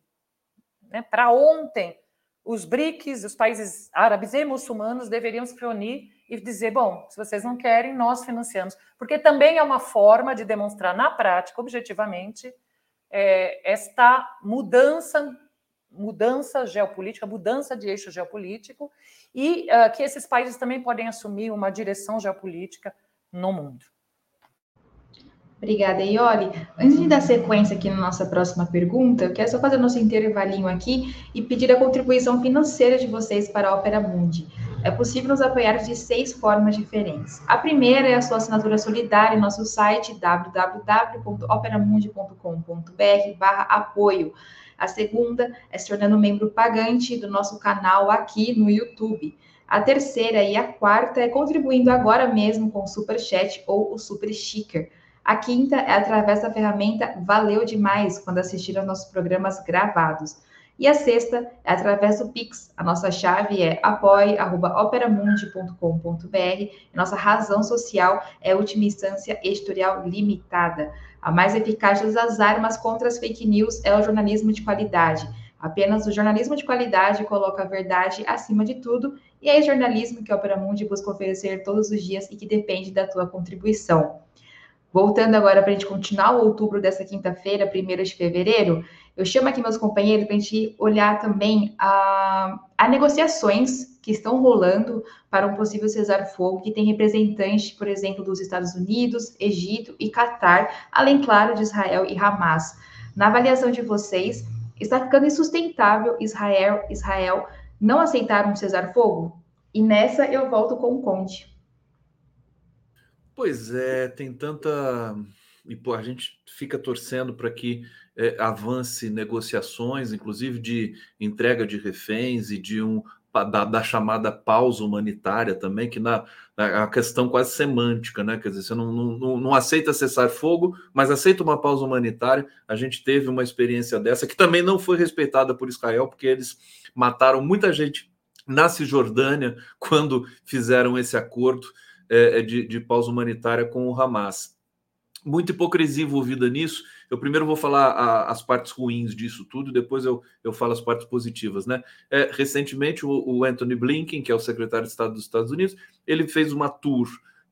né, para ontem, os BRICS, os países árabes e muçulmanos deveriam se reunir e dizer: bom, se vocês não querem, nós financiamos. Porque também é uma forma de demonstrar na prática, objetivamente, é, esta mudança mudança geopolítica, mudança de eixo geopolítico, e uh, que esses países também podem assumir uma direção geopolítica no mundo. Obrigada, Ioli. Antes de dar sequência aqui na nossa próxima pergunta, eu quero só fazer nosso intervalinho aqui e pedir a contribuição financeira de vocês para a Opera Mundi. É possível nos apoiar de seis formas diferentes. A primeira é a sua assinatura solidária em nosso site www.operamundi.com.br barra apoio. A segunda é se tornando membro pagante do nosso canal aqui no YouTube. A terceira e a quarta é contribuindo agora mesmo com o Super Chat ou o Super Sticker. A quinta é através da ferramenta Valeu Demais quando assistir aos nossos programas gravados. E a sexta é através do Pix. A nossa chave é apoie.operamundi.com.br. Nossa razão social é última instância editorial limitada. A mais eficaz das armas contra as fake news é o jornalismo de qualidade. Apenas o jornalismo de qualidade coloca a verdade acima de tudo, e é esse jornalismo que a Opera Mundi busca oferecer todos os dias e que depende da tua contribuição. Voltando agora para a gente continuar o outubro dessa quinta-feira, 1 de fevereiro, eu chamo aqui meus companheiros para a gente olhar também a, a, negociações que estão rolando para um possível cessar-fogo, que tem representantes, por exemplo, dos Estados Unidos, Egito e Catar, além, claro, de Israel e Hamas. Na avaliação de vocês, está ficando insustentável Israel, Israel não aceitar um cessar-fogo? E nessa eu volto com o Conte. Pois é, tem tanta. E pô, a gente fica torcendo para que é, avance negociações, inclusive de entrega de reféns e de um da, da, chamada pausa humanitária também, que na, na a questão quase semântica, né? Quer dizer, você não, não, não aceita cessar fogo, mas aceita uma pausa humanitária. A gente teve uma experiência dessa que também não foi respeitada por Israel, porque eles mataram muita gente na Cisjordânia quando fizeram esse acordo é, de, de pausa humanitária com o Hamas muita hipocrisia envolvida nisso. Eu primeiro vou falar a, as partes ruins disso tudo, depois eu, eu falo as partes positivas, né? É, recentemente, o, o, Anthony Blinken, que é o secretário de Estado dos Estados Unidos, ele fez uma tour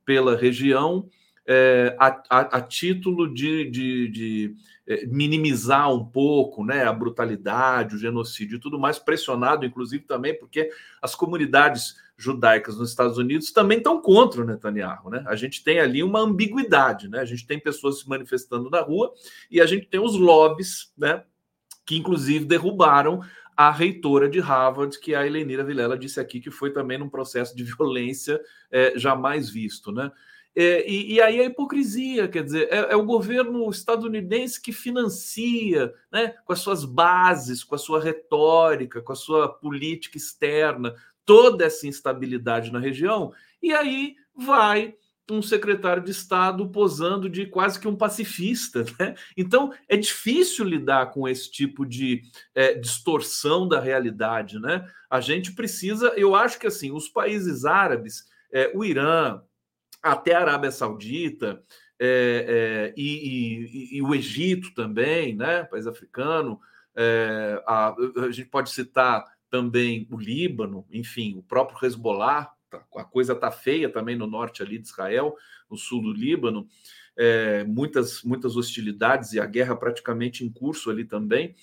pela região, é, a, a, a, título de, de, de é, minimizar um pouco né, a brutalidade, o genocídio e tudo mais, pressionado, inclusive, também, porque as comunidades judaicas nos Estados Unidos também estão contra o Netanyahu. Né? A gente tem ali uma ambiguidade, né? a gente tem pessoas se manifestando na rua e a gente tem os lobbies, né, que inclusive derrubaram a reitora de Harvard, que a Helenira Vilela disse aqui que foi também num processo de violência é, jamais visto, né? É, e, e, aí a hipocrisia, quer dizer, é, é, o governo estadunidense que financia, né, com as suas bases, com a sua retórica, com a sua política externa, toda essa instabilidade na região, e aí vai um secretário de Estado posando de quase que um pacifista. Né? Então, é difícil lidar com esse tipo de é, distorção da realidade. Né? A gente precisa, eu acho que assim, os países árabes, é, o Irã, até a Arábia Saudita, é, é e, e, e, o Egito também, né? país africano, é, a, a gente pode citar também o Líbano, enfim, o próprio Hezbollah, Tá, a coisa está feia também no norte ali de Israel, no sul do Líbano, muitas, muitas hostilidades e a guerra praticamente em curso ali também,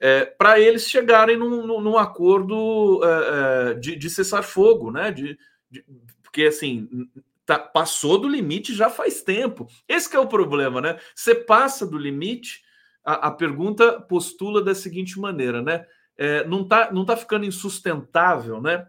é, para eles chegarem num, num acordo é, de, de cessar-fogo, né? De, de, porque assim tá, passou do limite já faz tempo. Esse é o problema, né? Você passa do limite, a, a pergunta postula da seguinte maneira, né? É, não está não tá ficando insustentável, né?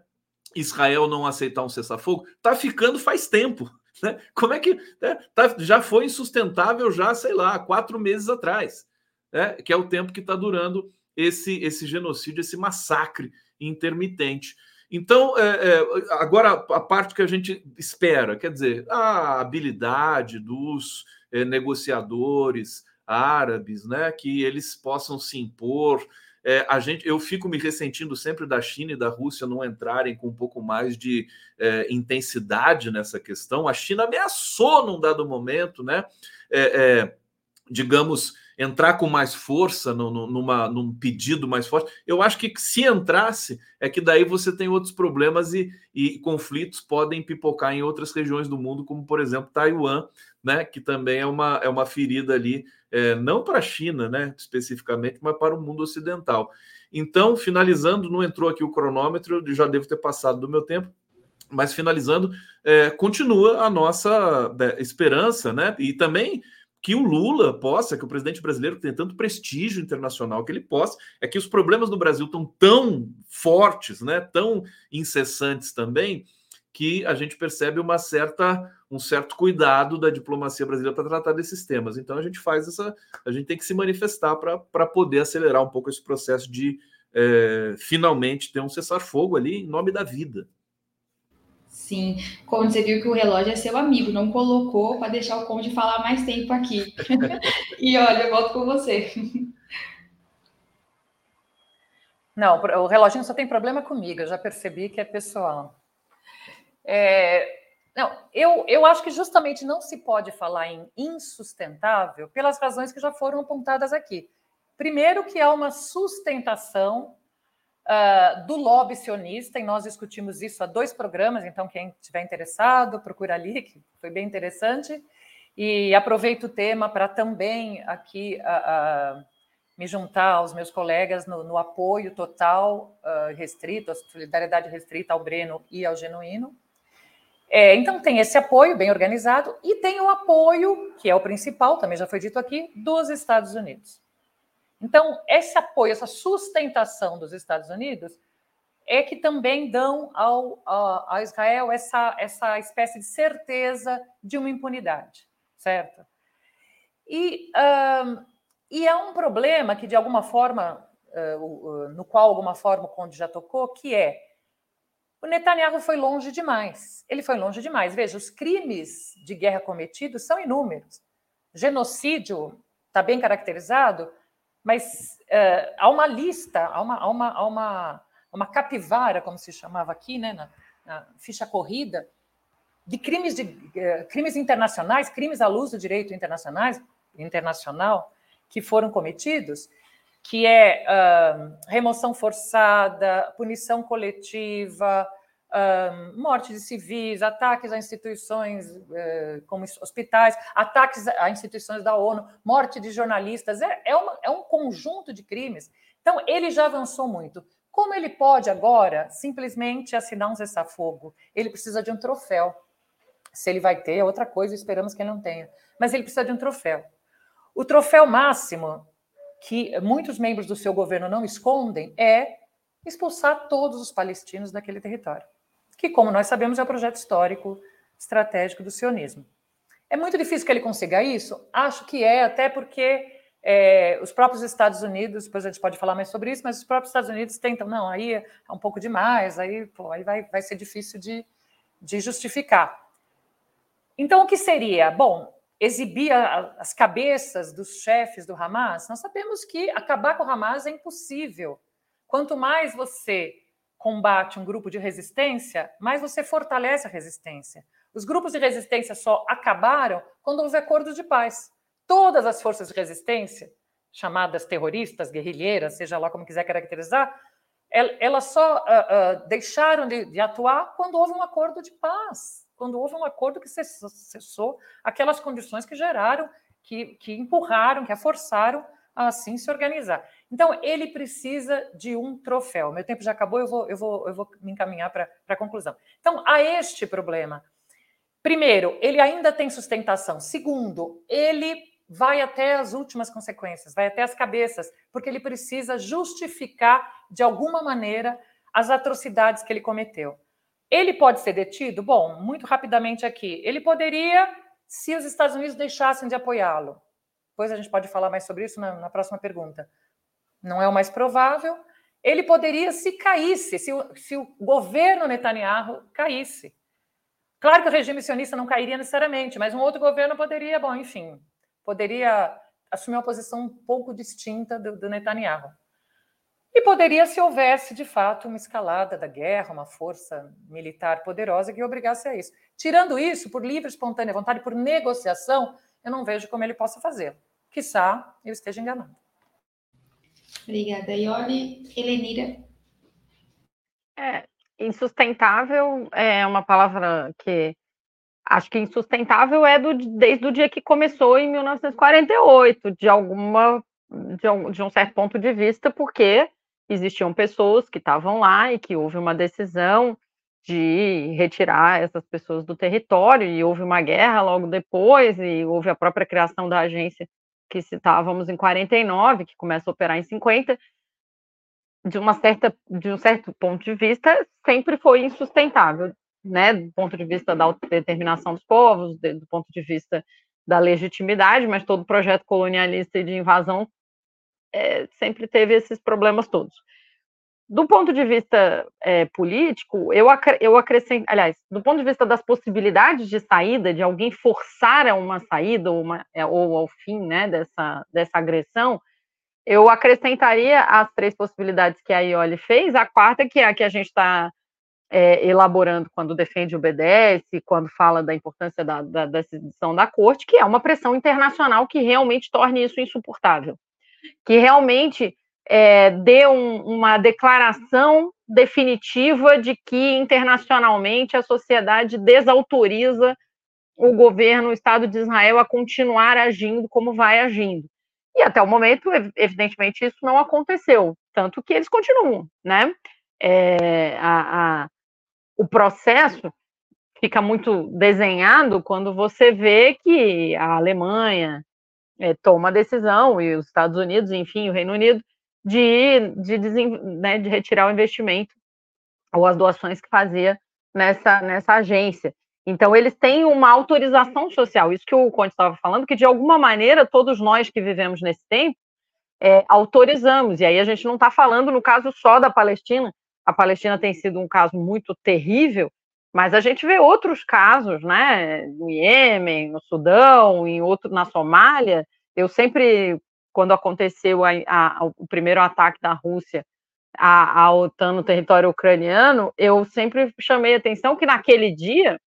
Israel não aceitar um cessar-fogo, está ficando faz tempo. Né? Como é que né? tá, já foi insustentável já, sei lá, quatro meses atrás, né? que é o tempo que está durando esse, esse genocídio, esse massacre intermitente. Então, é, é, agora a parte que a gente espera, quer dizer, a habilidade dos é, negociadores árabes, né, que eles possam se impor, é, a gente, eu fico me ressentindo sempre da China e da Rússia não entrarem com um pouco mais de é, intensidade nessa questão. A China ameaçou num dado momento, né? É, digamos, entrar com mais força no, no, numa, num pedido mais forte. Eu acho que se entrasse, é que daí você tem outros problemas e, e conflitos podem pipocar em outras regiões do mundo, como por exemplo Taiwan, né? Que também é uma, é uma ferida ali é, não para a China, né, especificamente, mas para o mundo ocidental. Então, finalizando, não entrou aqui o cronômetro, já devo ter passado do meu tempo, mas finalizando, é, continua a nossa né, esperança, né, e também que o Lula possa, que o presidente brasileiro tem tanto prestígio internacional que ele possa, é que os problemas do Brasil estão tão fortes, né, tão incessantes também, que a gente percebe uma certa, um certo cuidado da diplomacia brasileira para tratar desses temas. Então a gente faz essa, a gente tem que se manifestar para poder acelerar um pouco esse processo de é, finalmente ter um cessar-fogo ali em nome da vida. Sim, Conde, você viu que o relógio é seu amigo, não colocou para deixar o Conde falar mais tempo aqui. e olha, eu volto com você. Não, o relógio só tem problema comigo, eu já percebi que é pessoal. É, não, eu, eu acho que justamente não se pode falar em insustentável pelas razões que já foram apontadas aqui. Primeiro, que há uma sustentação uh, do lobby sionista, e nós discutimos isso há dois programas, então quem estiver interessado, procura ali, que foi bem interessante. E aproveito o tema para também aqui uh, uh, me juntar aos meus colegas no, no apoio total restrito, a solidariedade restrita ao Breno e ao Genuíno. É, então, tem esse apoio bem organizado e tem o apoio, que é o principal, também já foi dito aqui, dos Estados Unidos. Então, esse apoio, essa sustentação dos Estados Unidos é que também dão ao, ao Israel essa, essa espécie de certeza de uma impunidade, certo? E, um, e é um problema que, de alguma forma, uh, no qual, alguma forma, o Conde já tocou, que é o Netanyahu foi longe demais. Ele foi longe demais. Veja, os crimes de guerra cometidos são inúmeros. Genocídio está bem caracterizado, mas uh, há uma lista, há uma, há uma, há uma, uma capivara, como se chamava aqui, né, na, na ficha corrida, de crimes, de, uh, crimes internacionais, crimes à luz do direito internacionais, internacional que foram cometidos, que é uh, remoção forçada, punição coletiva, morte de civis, ataques a instituições uh, como hospitais, ataques a instituições da ONU, morte de jornalistas, é, é, uma, é um conjunto de crimes. Então, ele já avançou muito. Como ele pode agora simplesmente assinar um cessar-fogo? Ele precisa de um troféu. Se ele vai ter, é outra coisa, esperamos que ele não tenha. Mas ele precisa de um troféu. O troféu máximo, que muitos membros do seu governo não escondem, é expulsar todos os palestinos daquele território que, como nós sabemos, é o projeto histórico estratégico do sionismo. É muito difícil que ele consiga isso? Acho que é, até porque é, os próprios Estados Unidos, depois a gente pode falar mais sobre isso, mas os próprios Estados Unidos tentam, não, aí é um pouco demais, aí, pô, aí vai, vai ser difícil de, de justificar. Então, o que seria? Bom, exibir as cabeças dos chefes do Hamas? Nós sabemos que acabar com o Hamas é impossível. Quanto mais você combate um grupo de resistência, mais você fortalece a resistência. Os grupos de resistência só acabaram quando houve acordos de paz. Todas as forças de resistência, chamadas terroristas, guerrilheiras, seja lá como quiser caracterizar, elas só uh, uh, deixaram de, de, atuar quando houve um acordo de paz, quando houve um acordo que cessou aquelas condições que geraram, que, que empurraram, que a forçaram a assim se organizar. Então, ele precisa de um troféu. Meu tempo já acabou, eu vou, eu vou, eu vou me encaminhar para a conclusão. Então, há este problema. Primeiro, ele ainda tem sustentação. Segundo, ele vai até as últimas consequências, vai até as cabeças, porque ele precisa justificar, de alguma maneira, as atrocidades que ele cometeu. Ele pode ser detido? Bom, muito rapidamente aqui. Ele poderia, se os Estados Unidos deixassem de apoiá-lo. Depois a gente pode falar mais sobre isso na, na próxima pergunta não é o mais provável. Ele poderia, se caísse, se o, se o governo Netanyahu caísse. Claro que o regime sionista não cairia necessariamente, mas um outro governo poderia, bom, enfim, poderia assumir uma posição um pouco distinta do, do Netanyahu. E poderia, se houvesse de fato uma escalada da guerra, uma força militar poderosa que obrigasse a isso. Tirando isso, por livre, espontânea vontade, por negociação, eu não vejo como ele possa fazer. Quissá eu esteja enganado. Obrigada, Ioli. Helenira. É, insustentável é uma palavra que acho que insustentável é do, desde o dia que começou em 1948, de alguma de um, de um certo ponto de vista, porque existiam pessoas que estavam lá e que houve uma decisão de retirar essas pessoas do território e houve uma guerra logo depois e houve a própria criação da agência que citávamos em 49, que começa a operar em 50, de uma certa de um certo ponto de vista sempre foi insustentável, né, do ponto de vista da autodeterminação dos povos, do ponto de vista da legitimidade, mas todo projeto colonialista e de invasão é, sempre teve esses problemas todos do ponto de vista é, político, eu, eu acrescento, aliás, do ponto de vista das possibilidades de saída, de alguém forçar a uma saída ou, uma, é, ou ao fim né, dessa, dessa agressão, eu acrescentaria as três possibilidades que a Ioli fez, a quarta, que é a que a gente está é, elaborando quando defende o BDS, quando fala da importância da, da, da decisão da corte, que é uma pressão internacional que realmente torne isso insuportável. Que realmente é, dê um, uma declaração definitiva de que internacionalmente a sociedade desautoriza o governo, o Estado de Israel a continuar agindo como vai agindo. E até o momento, evidentemente, isso não aconteceu, tanto que eles continuam, né? É, a, a, o processo fica muito desenhado quando você vê que a Alemanha é, toma a decisão e os Estados Unidos, enfim, o Reino Unido de, de, né, de retirar o investimento ou as doações que fazia nessa, nessa agência. Então, eles têm uma autorização social, isso que o Conde estava falando, que de alguma maneira todos nós que vivemos nesse tempo é, autorizamos. E aí a gente não está falando no caso só da Palestina, a Palestina tem sido um caso muito terrível, mas a gente vê outros casos, né, no Iêmen, no Sudão, em outro, na Somália. Eu sempre quando aconteceu a, a, o primeiro ataque da Rússia à, à OTAN no território ucraniano, eu sempre chamei atenção que naquele dia,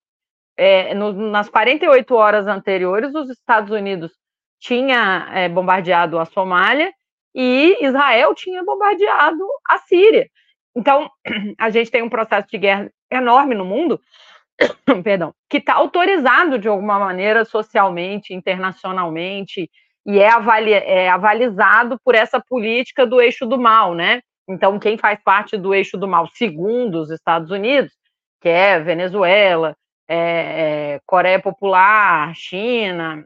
é, no, nas 48 horas anteriores, os Estados Unidos tinha é, bombardeado a Somália e Israel tinha bombardeado a Síria. Então, a gente tem um processo de guerra enorme no mundo, perdão, que está autorizado de alguma maneira socialmente, internacionalmente, e é, avali é avalizado por essa política do eixo do mal, né? Então, quem faz parte do eixo do mal, segundo os Estados Unidos, que é Venezuela, é, é, Coreia Popular, China,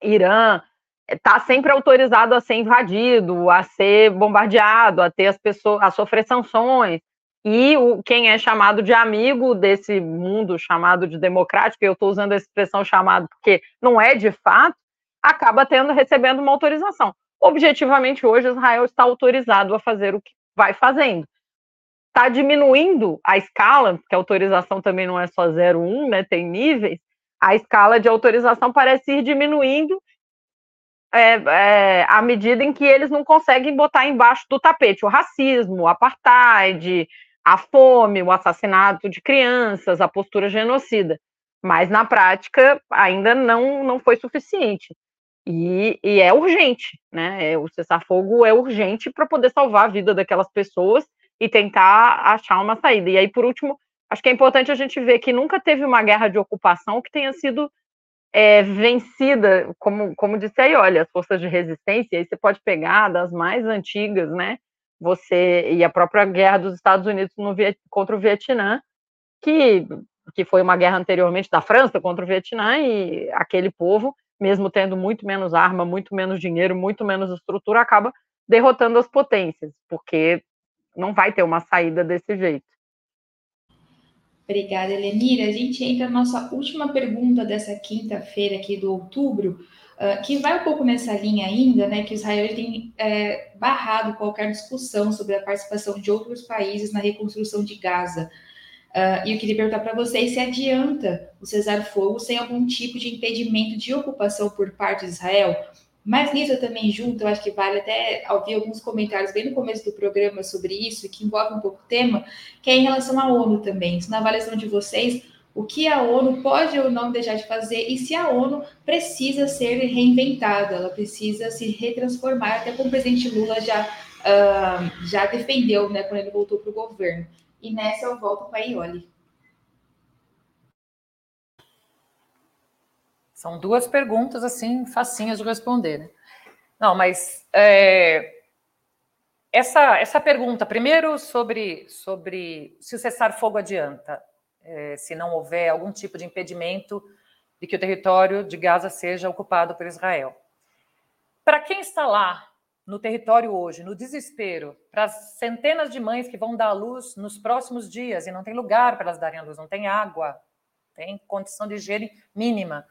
Irã, está sempre autorizado a ser invadido, a ser bombardeado, a ter as pessoas, a sofrer sanções. E o, quem é chamado de amigo desse mundo chamado de democrático, eu estou usando a expressão chamado porque não é de fato, acaba tendo recebendo uma autorização. Objetivamente, hoje Israel está autorizado a fazer o que vai fazendo. Está diminuindo a escala, porque a autorização também não é só 0,1, né? Tem níveis. A escala de autorização parece ir diminuindo é, é, à medida em que eles não conseguem botar embaixo do tapete o racismo, o apartheid, a fome, o assassinato de crianças, a postura genocida. Mas na prática ainda não, não foi suficiente. E, e é urgente, né? É, o cessar-fogo é urgente para poder salvar a vida daquelas pessoas e tentar achar uma saída. E aí, por último, acho que é importante a gente ver que nunca teve uma guerra de ocupação que tenha sido é, vencida, como, como disse aí, olha, as forças de resistência, aí você pode pegar das mais antigas, né? Você e a própria guerra dos Estados Unidos no, contra o Vietnã, que, que foi uma guerra anteriormente da França contra o Vietnã, e aquele povo, mesmo tendo muito menos arma, muito menos dinheiro, muito menos estrutura, acaba derrotando as potências, porque não vai ter uma saída desse jeito. Obrigada, Elenira. A gente entra na nossa última pergunta dessa quinta-feira aqui do outubro, uh, que vai um pouco nessa linha ainda, né? Que Israel tem é, barrado qualquer discussão sobre a participação de outros países na reconstrução de Gaza. Uh, e eu queria perguntar para vocês se adianta o cessar-fogo sem algum tipo de impedimento de ocupação por parte de Israel. Mas nisso também junto, eu acho que vale até ouvir alguns comentários bem no começo do programa sobre isso, que envolve um pouco o tema, que é em relação à ONU também. na avaliação de vocês, o que a ONU pode ou não deixar de fazer e se a ONU precisa ser reinventada, ela precisa se retransformar, até como o presidente Lula já, uh, já defendeu né, quando ele voltou para o governo. E nessa eu volto para a Ioli. São duas perguntas assim facinhas de responder. Né? Não, mas é, essa essa pergunta primeiro sobre sobre se o cessar-fogo adianta, é, se não houver algum tipo de impedimento de que o território de Gaza seja ocupado por Israel. Para quem está lá no território hoje, no desespero, para as centenas de mães que vão dar à luz nos próximos dias e não tem lugar para elas darem à luz, não tem água, tem condição de higiene mínima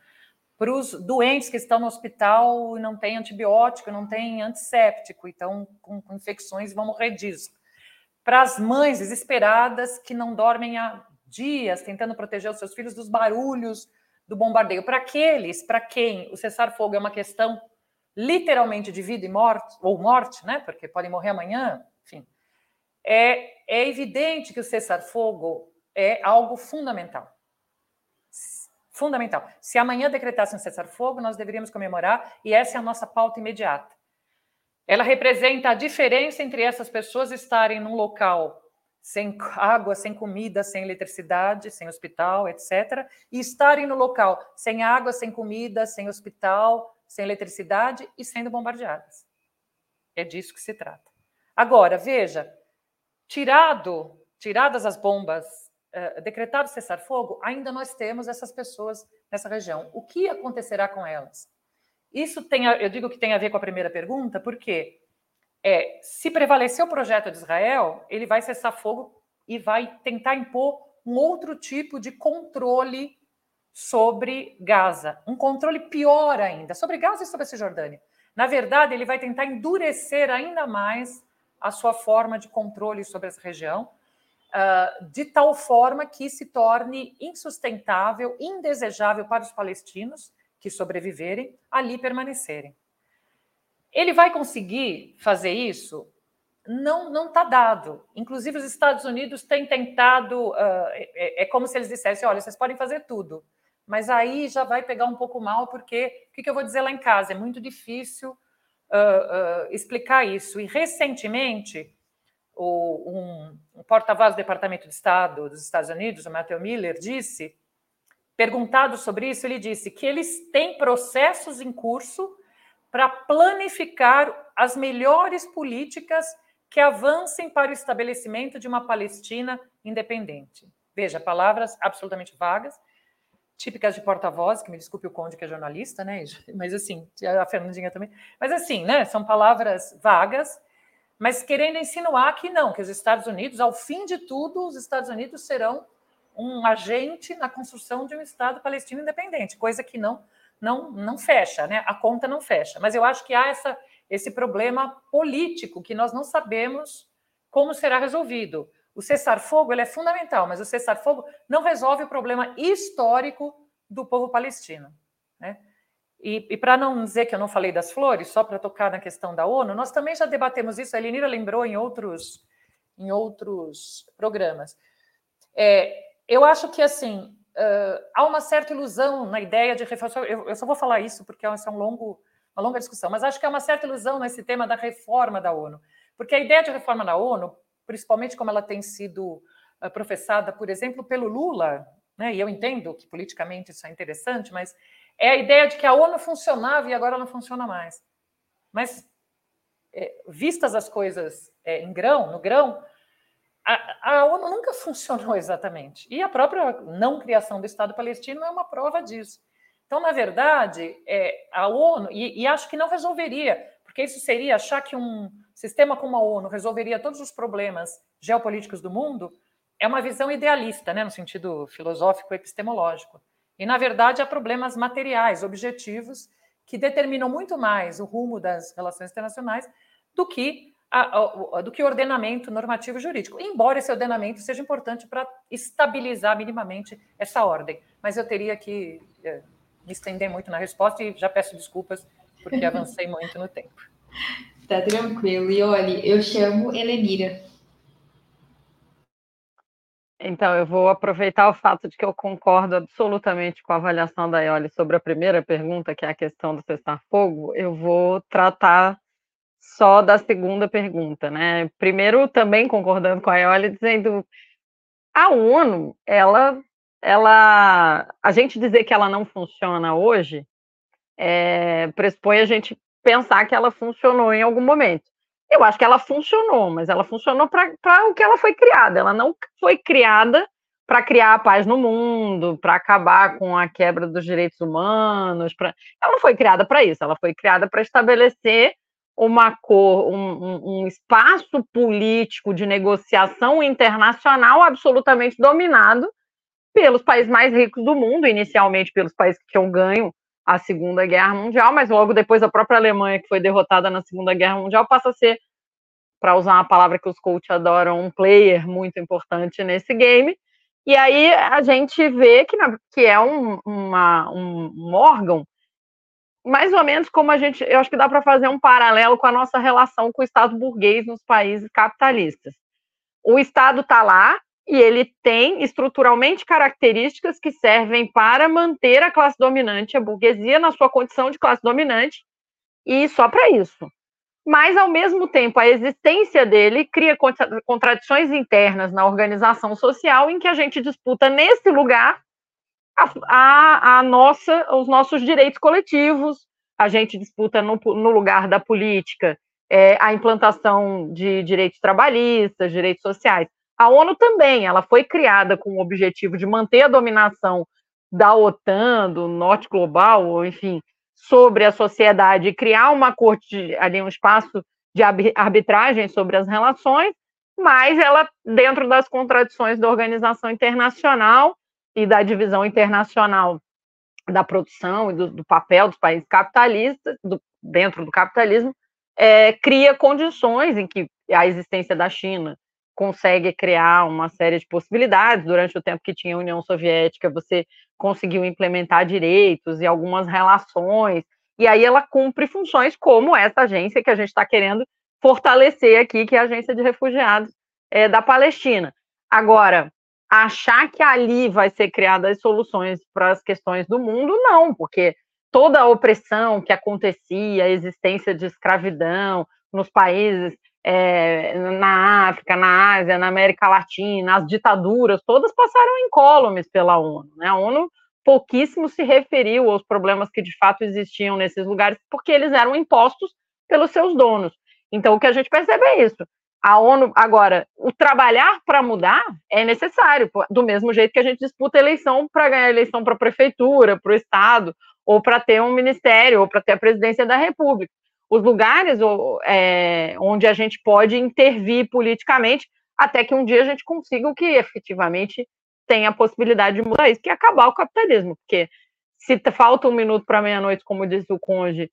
para os doentes que estão no hospital e não tem antibiótico, não tem antisséptico, então com, com infecções vão morrer disso. Para as mães desesperadas que não dormem há dias tentando proteger os seus filhos dos barulhos do bombardeio. Para aqueles para quem o cessar-fogo é uma questão literalmente de vida e morte, ou morte, né? Porque podem morrer amanhã, enfim. É, é evidente que o cessar-fogo é algo fundamental fundamental. Se amanhã decretasse um cessar-fogo, nós deveríamos comemorar, e essa é a nossa pauta imediata. Ela representa a diferença entre essas pessoas estarem num local sem água, sem comida, sem eletricidade, sem hospital, etc., e estarem no local sem água, sem comida, sem hospital, sem eletricidade e sendo bombardeadas. É disso que se trata. Agora, veja, tirado, tiradas as bombas uh, decretado cessar-fogo, ainda nós temos essas pessoas nessa região. O que acontecerá com elas? Isso tem, a, eu digo que tem a ver com a primeira pergunta, porque é, se prevalecer o projeto de Israel, ele vai cessar fogo e vai tentar impor um outro tipo de controle sobre Gaza, um controle pior ainda, sobre Gaza e sobre a Cisjordânia. Na verdade, ele vai tentar endurecer ainda mais a sua forma de controle sobre essa região, uh, de tal forma que se torne insustentável, indesejável para os palestinos que sobreviverem ali permanecerem. Ele vai conseguir fazer isso? Não, não está dado. Inclusive, os Estados Unidos têm tentado. Uh, é, é, como se eles dissessem: olha, vocês podem fazer tudo, mas aí já vai pegar um pouco mal, porque o que, que eu vou dizer lá em casa? É muito difícil uh, uh, explicar isso. E recentemente, o, um, um porta-voz do Departamento de Estado dos Estados Unidos, o Matthew Miller, disse, perguntado sobre isso, ele disse que eles têm processos em curso para planificar as melhores políticas que avancem para o estabelecimento de uma Palestina independente. Veja, palavras absolutamente vagas, típicas de porta-voz, que me desculpe o Conde, que é jornalista, né? Mas assim, a Fernandinha também. Mas assim, né? São palavras vagas, mas querendo insinuar que não, que os Estados Unidos, ao fim de tudo, os Estados Unidos serão um agente na construção de um Estado palestino independente, coisa que não não não fecha, né? A conta não fecha. Mas eu acho que há essa esse problema político que nós não sabemos como será resolvido. O cessar-fogo é fundamental, mas o cessar-fogo não resolve o problema histórico do povo palestino. Né? E, e para não dizer que eu não falei das flores, só para tocar na questão da ONU, nós também já debatemos isso, a Elenira lembrou em outros, em outros programas. É, eu acho que, assim, uh, há uma certa ilusão na ideia de reforçar. Eu, eu, só vou falar isso porque é um longo, uma longa discussão, mas acho que há uma certa ilusão nesse tema da reforma da ONU. Porque a ideia de reforma da ONU principalmente como ela tem sido uh, professada, por exemplo, pelo Lula, né? e eu entendo que politicamente isso é interessante, mas é a ideia de que a ONU funcionava e agora não funciona mais. Mas, é, vistas as coisas é, em grão, no grão, a, a, ONU nunca funcionou exatamente. E a própria não criação do Estado palestino é uma prova disso. Então, na verdade, é, a ONU, e, e acho que não resolveria, porque isso seria achar que um, sistema como a ONU resolveria todos os problemas geopolíticos do mundo, é uma visão idealista, né, no sentido filosófico epistemológico. E, na verdade, há problemas materiais, objetivos, que determinam muito mais o rumo das relações internacionais do que a, a, do que o ordenamento normativo jurídico, embora esse ordenamento seja importante para estabilizar minimamente essa ordem. Mas eu teria que é, me estender muito na resposta e já peço desculpas porque avancei muito no tempo. Tá tranquilo. E olha, eu chamo Helenira. Então, eu vou aproveitar o fato de que eu concordo absolutamente com a avaliação da Ioli sobre a primeira pergunta, que é a questão do cessar-fogo. Eu vou tratar só da segunda pergunta, né? Primeiro, também concordando com a Ioli, dizendo a ONU, ela, ela, a gente dizer que ela não funciona hoje é, pressupõe a gente pensar que ela funcionou em algum momento. Eu acho que ela funcionou, mas ela funcionou para o que ela foi criada. Ela não foi criada para criar a paz no mundo, para acabar com a quebra dos direitos humanos. Pra... Ela não foi criada para isso. Ela foi criada para estabelecer uma cor, um, um, espaço político de negociação internacional absolutamente dominado pelos países mais ricos do mundo, inicialmente pelos países que tinham ganho a Segunda Guerra Mundial, mas logo depois a própria Alemanha, que foi derrotada na Segunda Guerra Mundial, passa a ser, para usar uma palavra que os coaches adoram, um player muito importante nesse game. E aí a gente vê que, que é um, uma, um, órgão, mais ou menos como a gente. Eu acho que dá para fazer um paralelo com a nossa relação com o Estado burguês nos países capitalistas. O Estado está lá, e ele tem estruturalmente características que servem para manter a classe dominante, a burguesia, na sua condição de classe dominante, e só para isso. Mas, ao mesmo tempo, a existência dele cria contradições internas na organização social em que a gente disputa nesse lugar a, a, a nossa, os nossos direitos coletivos, a gente disputa no, no lugar da política é, a implantação de direitos trabalhistas, direitos sociais. A ONU também, ela foi criada com o objetivo de manter a dominação da OTAN, do norte global, enfim, sobre a sociedade criar uma corte, ali um espaço de arbitragem sobre as relações, mas ela, dentro das contradições da organização internacional e da divisão internacional da produção e do, do papel dos países capitalistas, do, dentro do capitalismo, é, cria condições em que a existência da China consegue criar uma série de possibilidades. Durante o tempo que tinha a União Soviética, você conseguiu implementar direitos e algumas relações, e aí ela cumpre funções como essa agência que a gente está querendo fortalecer aqui, que é a Agência de Refugiados é, da Palestina. Agora, achar que ali vai ser criadas as soluções para as questões do mundo, não, porque toda a opressão que acontecia, a existência de escravidão nos países é, na África, na Ásia, na América Latina, as ditaduras, todas passaram incólumes pela ONU. Né? A ONU pouquíssimo se referiu aos problemas que de fato existiam nesses lugares, porque eles eram impostos pelos seus donos. Então, o que a gente percebe é isso. A ONU, agora, o trabalhar para mudar é necessário, do mesmo jeito que a gente disputa eleição para ganhar eleição para a prefeitura, para o Estado, ou para ter um ministério, ou para ter a presidência da República os lugares é, onde a gente pode intervir politicamente, até que um dia a gente consiga o que efetivamente tem a possibilidade de mudar isso, que é acabar o capitalismo, porque se falta um minuto para meia-noite, como disse o Conde,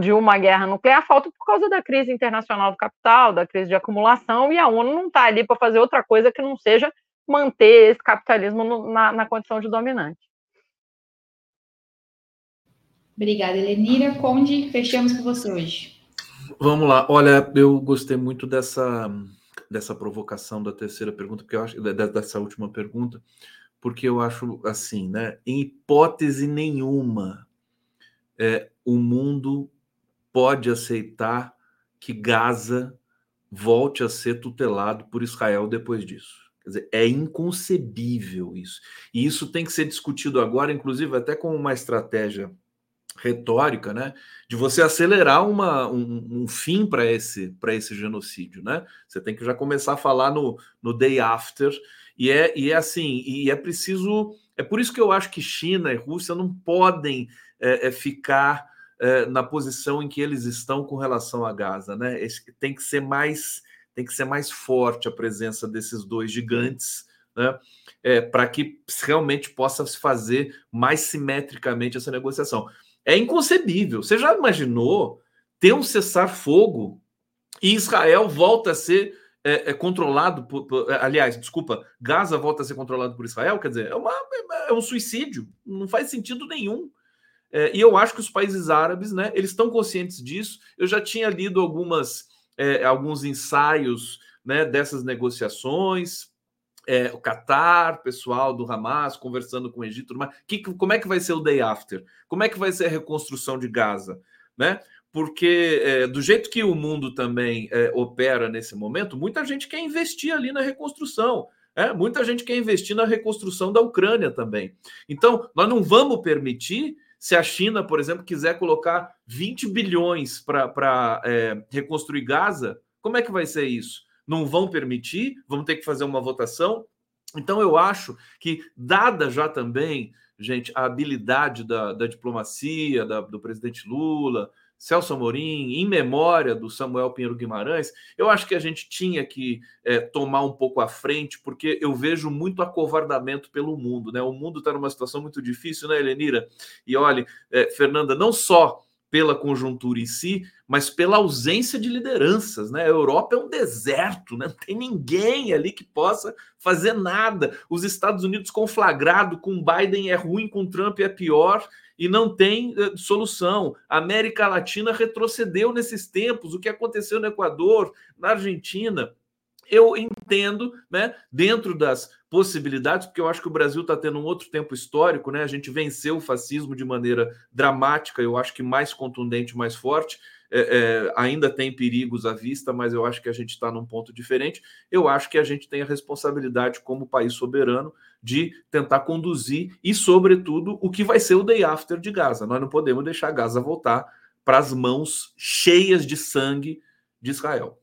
de uma guerra nuclear, falta por causa da crise internacional do capital, da crise de acumulação, e a ONU não está ali para fazer outra coisa que não seja manter esse capitalismo na, na condição de dominante. Obrigada, Elenira. Conde, fechamos com você hoje. Vamos lá. Olha, eu gostei muito dessa, dessa provocação da terceira pergunta, porque eu acho dessa última pergunta, porque eu acho assim, né? Em hipótese nenhuma, é, o mundo pode aceitar que Gaza volte a ser tutelado por Israel depois disso. Quer dizer, é inconcebível isso. E isso tem que ser discutido agora, inclusive até com uma estratégia retórica, né, de você acelerar uma, um, um fim para esse, esse genocídio, né? Você tem que já começar a falar no, no day after, e é, e é assim, e é preciso. É por isso que eu acho que China e Rússia não podem é, é, ficar é, na posição em que eles estão com relação a Gaza, né? Tem que ser mais, tem que ser mais forte a presença desses dois gigantes. Né, é, para que realmente possa se fazer mais simetricamente essa negociação. É inconcebível. Você já imaginou ter um cessar-fogo e Israel volta a ser é, é controlado por, por, é, Aliás, desculpa, Gaza volta a ser controlado por Israel? Quer dizer, é, uma, é um suicídio. Não faz sentido nenhum. É, e eu acho que os países árabes, né, eles estão conscientes disso. Eu já tinha lido algumas, é, alguns ensaios né, dessas negociações, é, o Qatar, pessoal do Hamas conversando com o Egito, que, como é que vai ser o day after? Como é que vai ser a reconstrução de Gaza? Né? Porque é, do jeito que o mundo também é, opera nesse momento, muita gente quer investir ali na reconstrução. É, muita gente quer investir na reconstrução da Ucrânia também. Então, nós não vamos permitir, se a China, por exemplo, quiser colocar 20 bilhões para é, reconstruir Gaza, como é que vai ser isso? Não vão permitir, vamos ter que fazer uma votação. Então, eu acho que, dada já também, gente, a habilidade da, da diplomacia, da, do presidente Lula, Celso Amorim, em memória do Samuel Pinheiro Guimarães, eu acho que a gente tinha que é, tomar um pouco à frente, porque eu vejo muito acovardamento pelo mundo, né? O mundo está numa situação muito difícil, né, Helenira? E olha, é, Fernanda, não só pela conjuntura em si, mas pela ausência de lideranças. Né? A Europa é um deserto, né? não tem ninguém ali que possa fazer nada. Os Estados Unidos conflagrado com Biden é ruim, com Trump é pior e não tem uh, solução. A América Latina retrocedeu nesses tempos. O que aconteceu no Equador, na Argentina, eu entendo, né, dentro das possibilidades, porque eu acho que o Brasil está tendo um outro tempo histórico, né? A gente venceu o fascismo de maneira dramática, eu acho que mais contundente, mais forte. É, é, ainda tem perigos à vista, mas eu acho que a gente está num ponto diferente. Eu acho que a gente tem a responsabilidade, como país soberano, de tentar conduzir e, sobretudo, o que vai ser o day after de Gaza. Nós não podemos deixar Gaza voltar para as mãos cheias de sangue de Israel.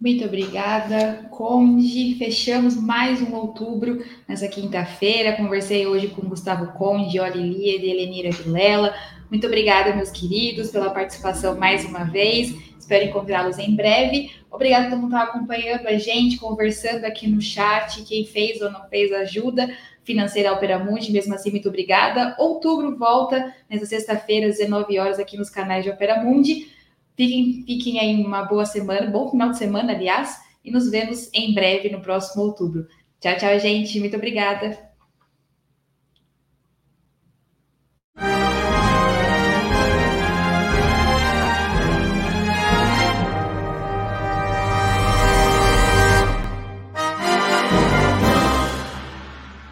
Muito obrigada, Conde. Fechamos mais um outubro nessa quinta-feira. Conversei hoje com Gustavo Conde, Olilia e Helenira Vilela. Muito obrigada, meus queridos, pela participação mais uma vez. Espero encontrá-los em breve. Obrigada a todo mundo que está acompanhando a gente, conversando aqui no chat. Quem fez ou não fez ajuda financeira Operamundi, mesmo assim, muito obrigada. Outubro volta nessa sexta-feira, às 19 horas, aqui nos canais de Operamundi. Fiquem, fiquem aí uma boa semana, bom final de semana, aliás, e nos vemos em breve no próximo outubro. Tchau, tchau, gente. Muito obrigada.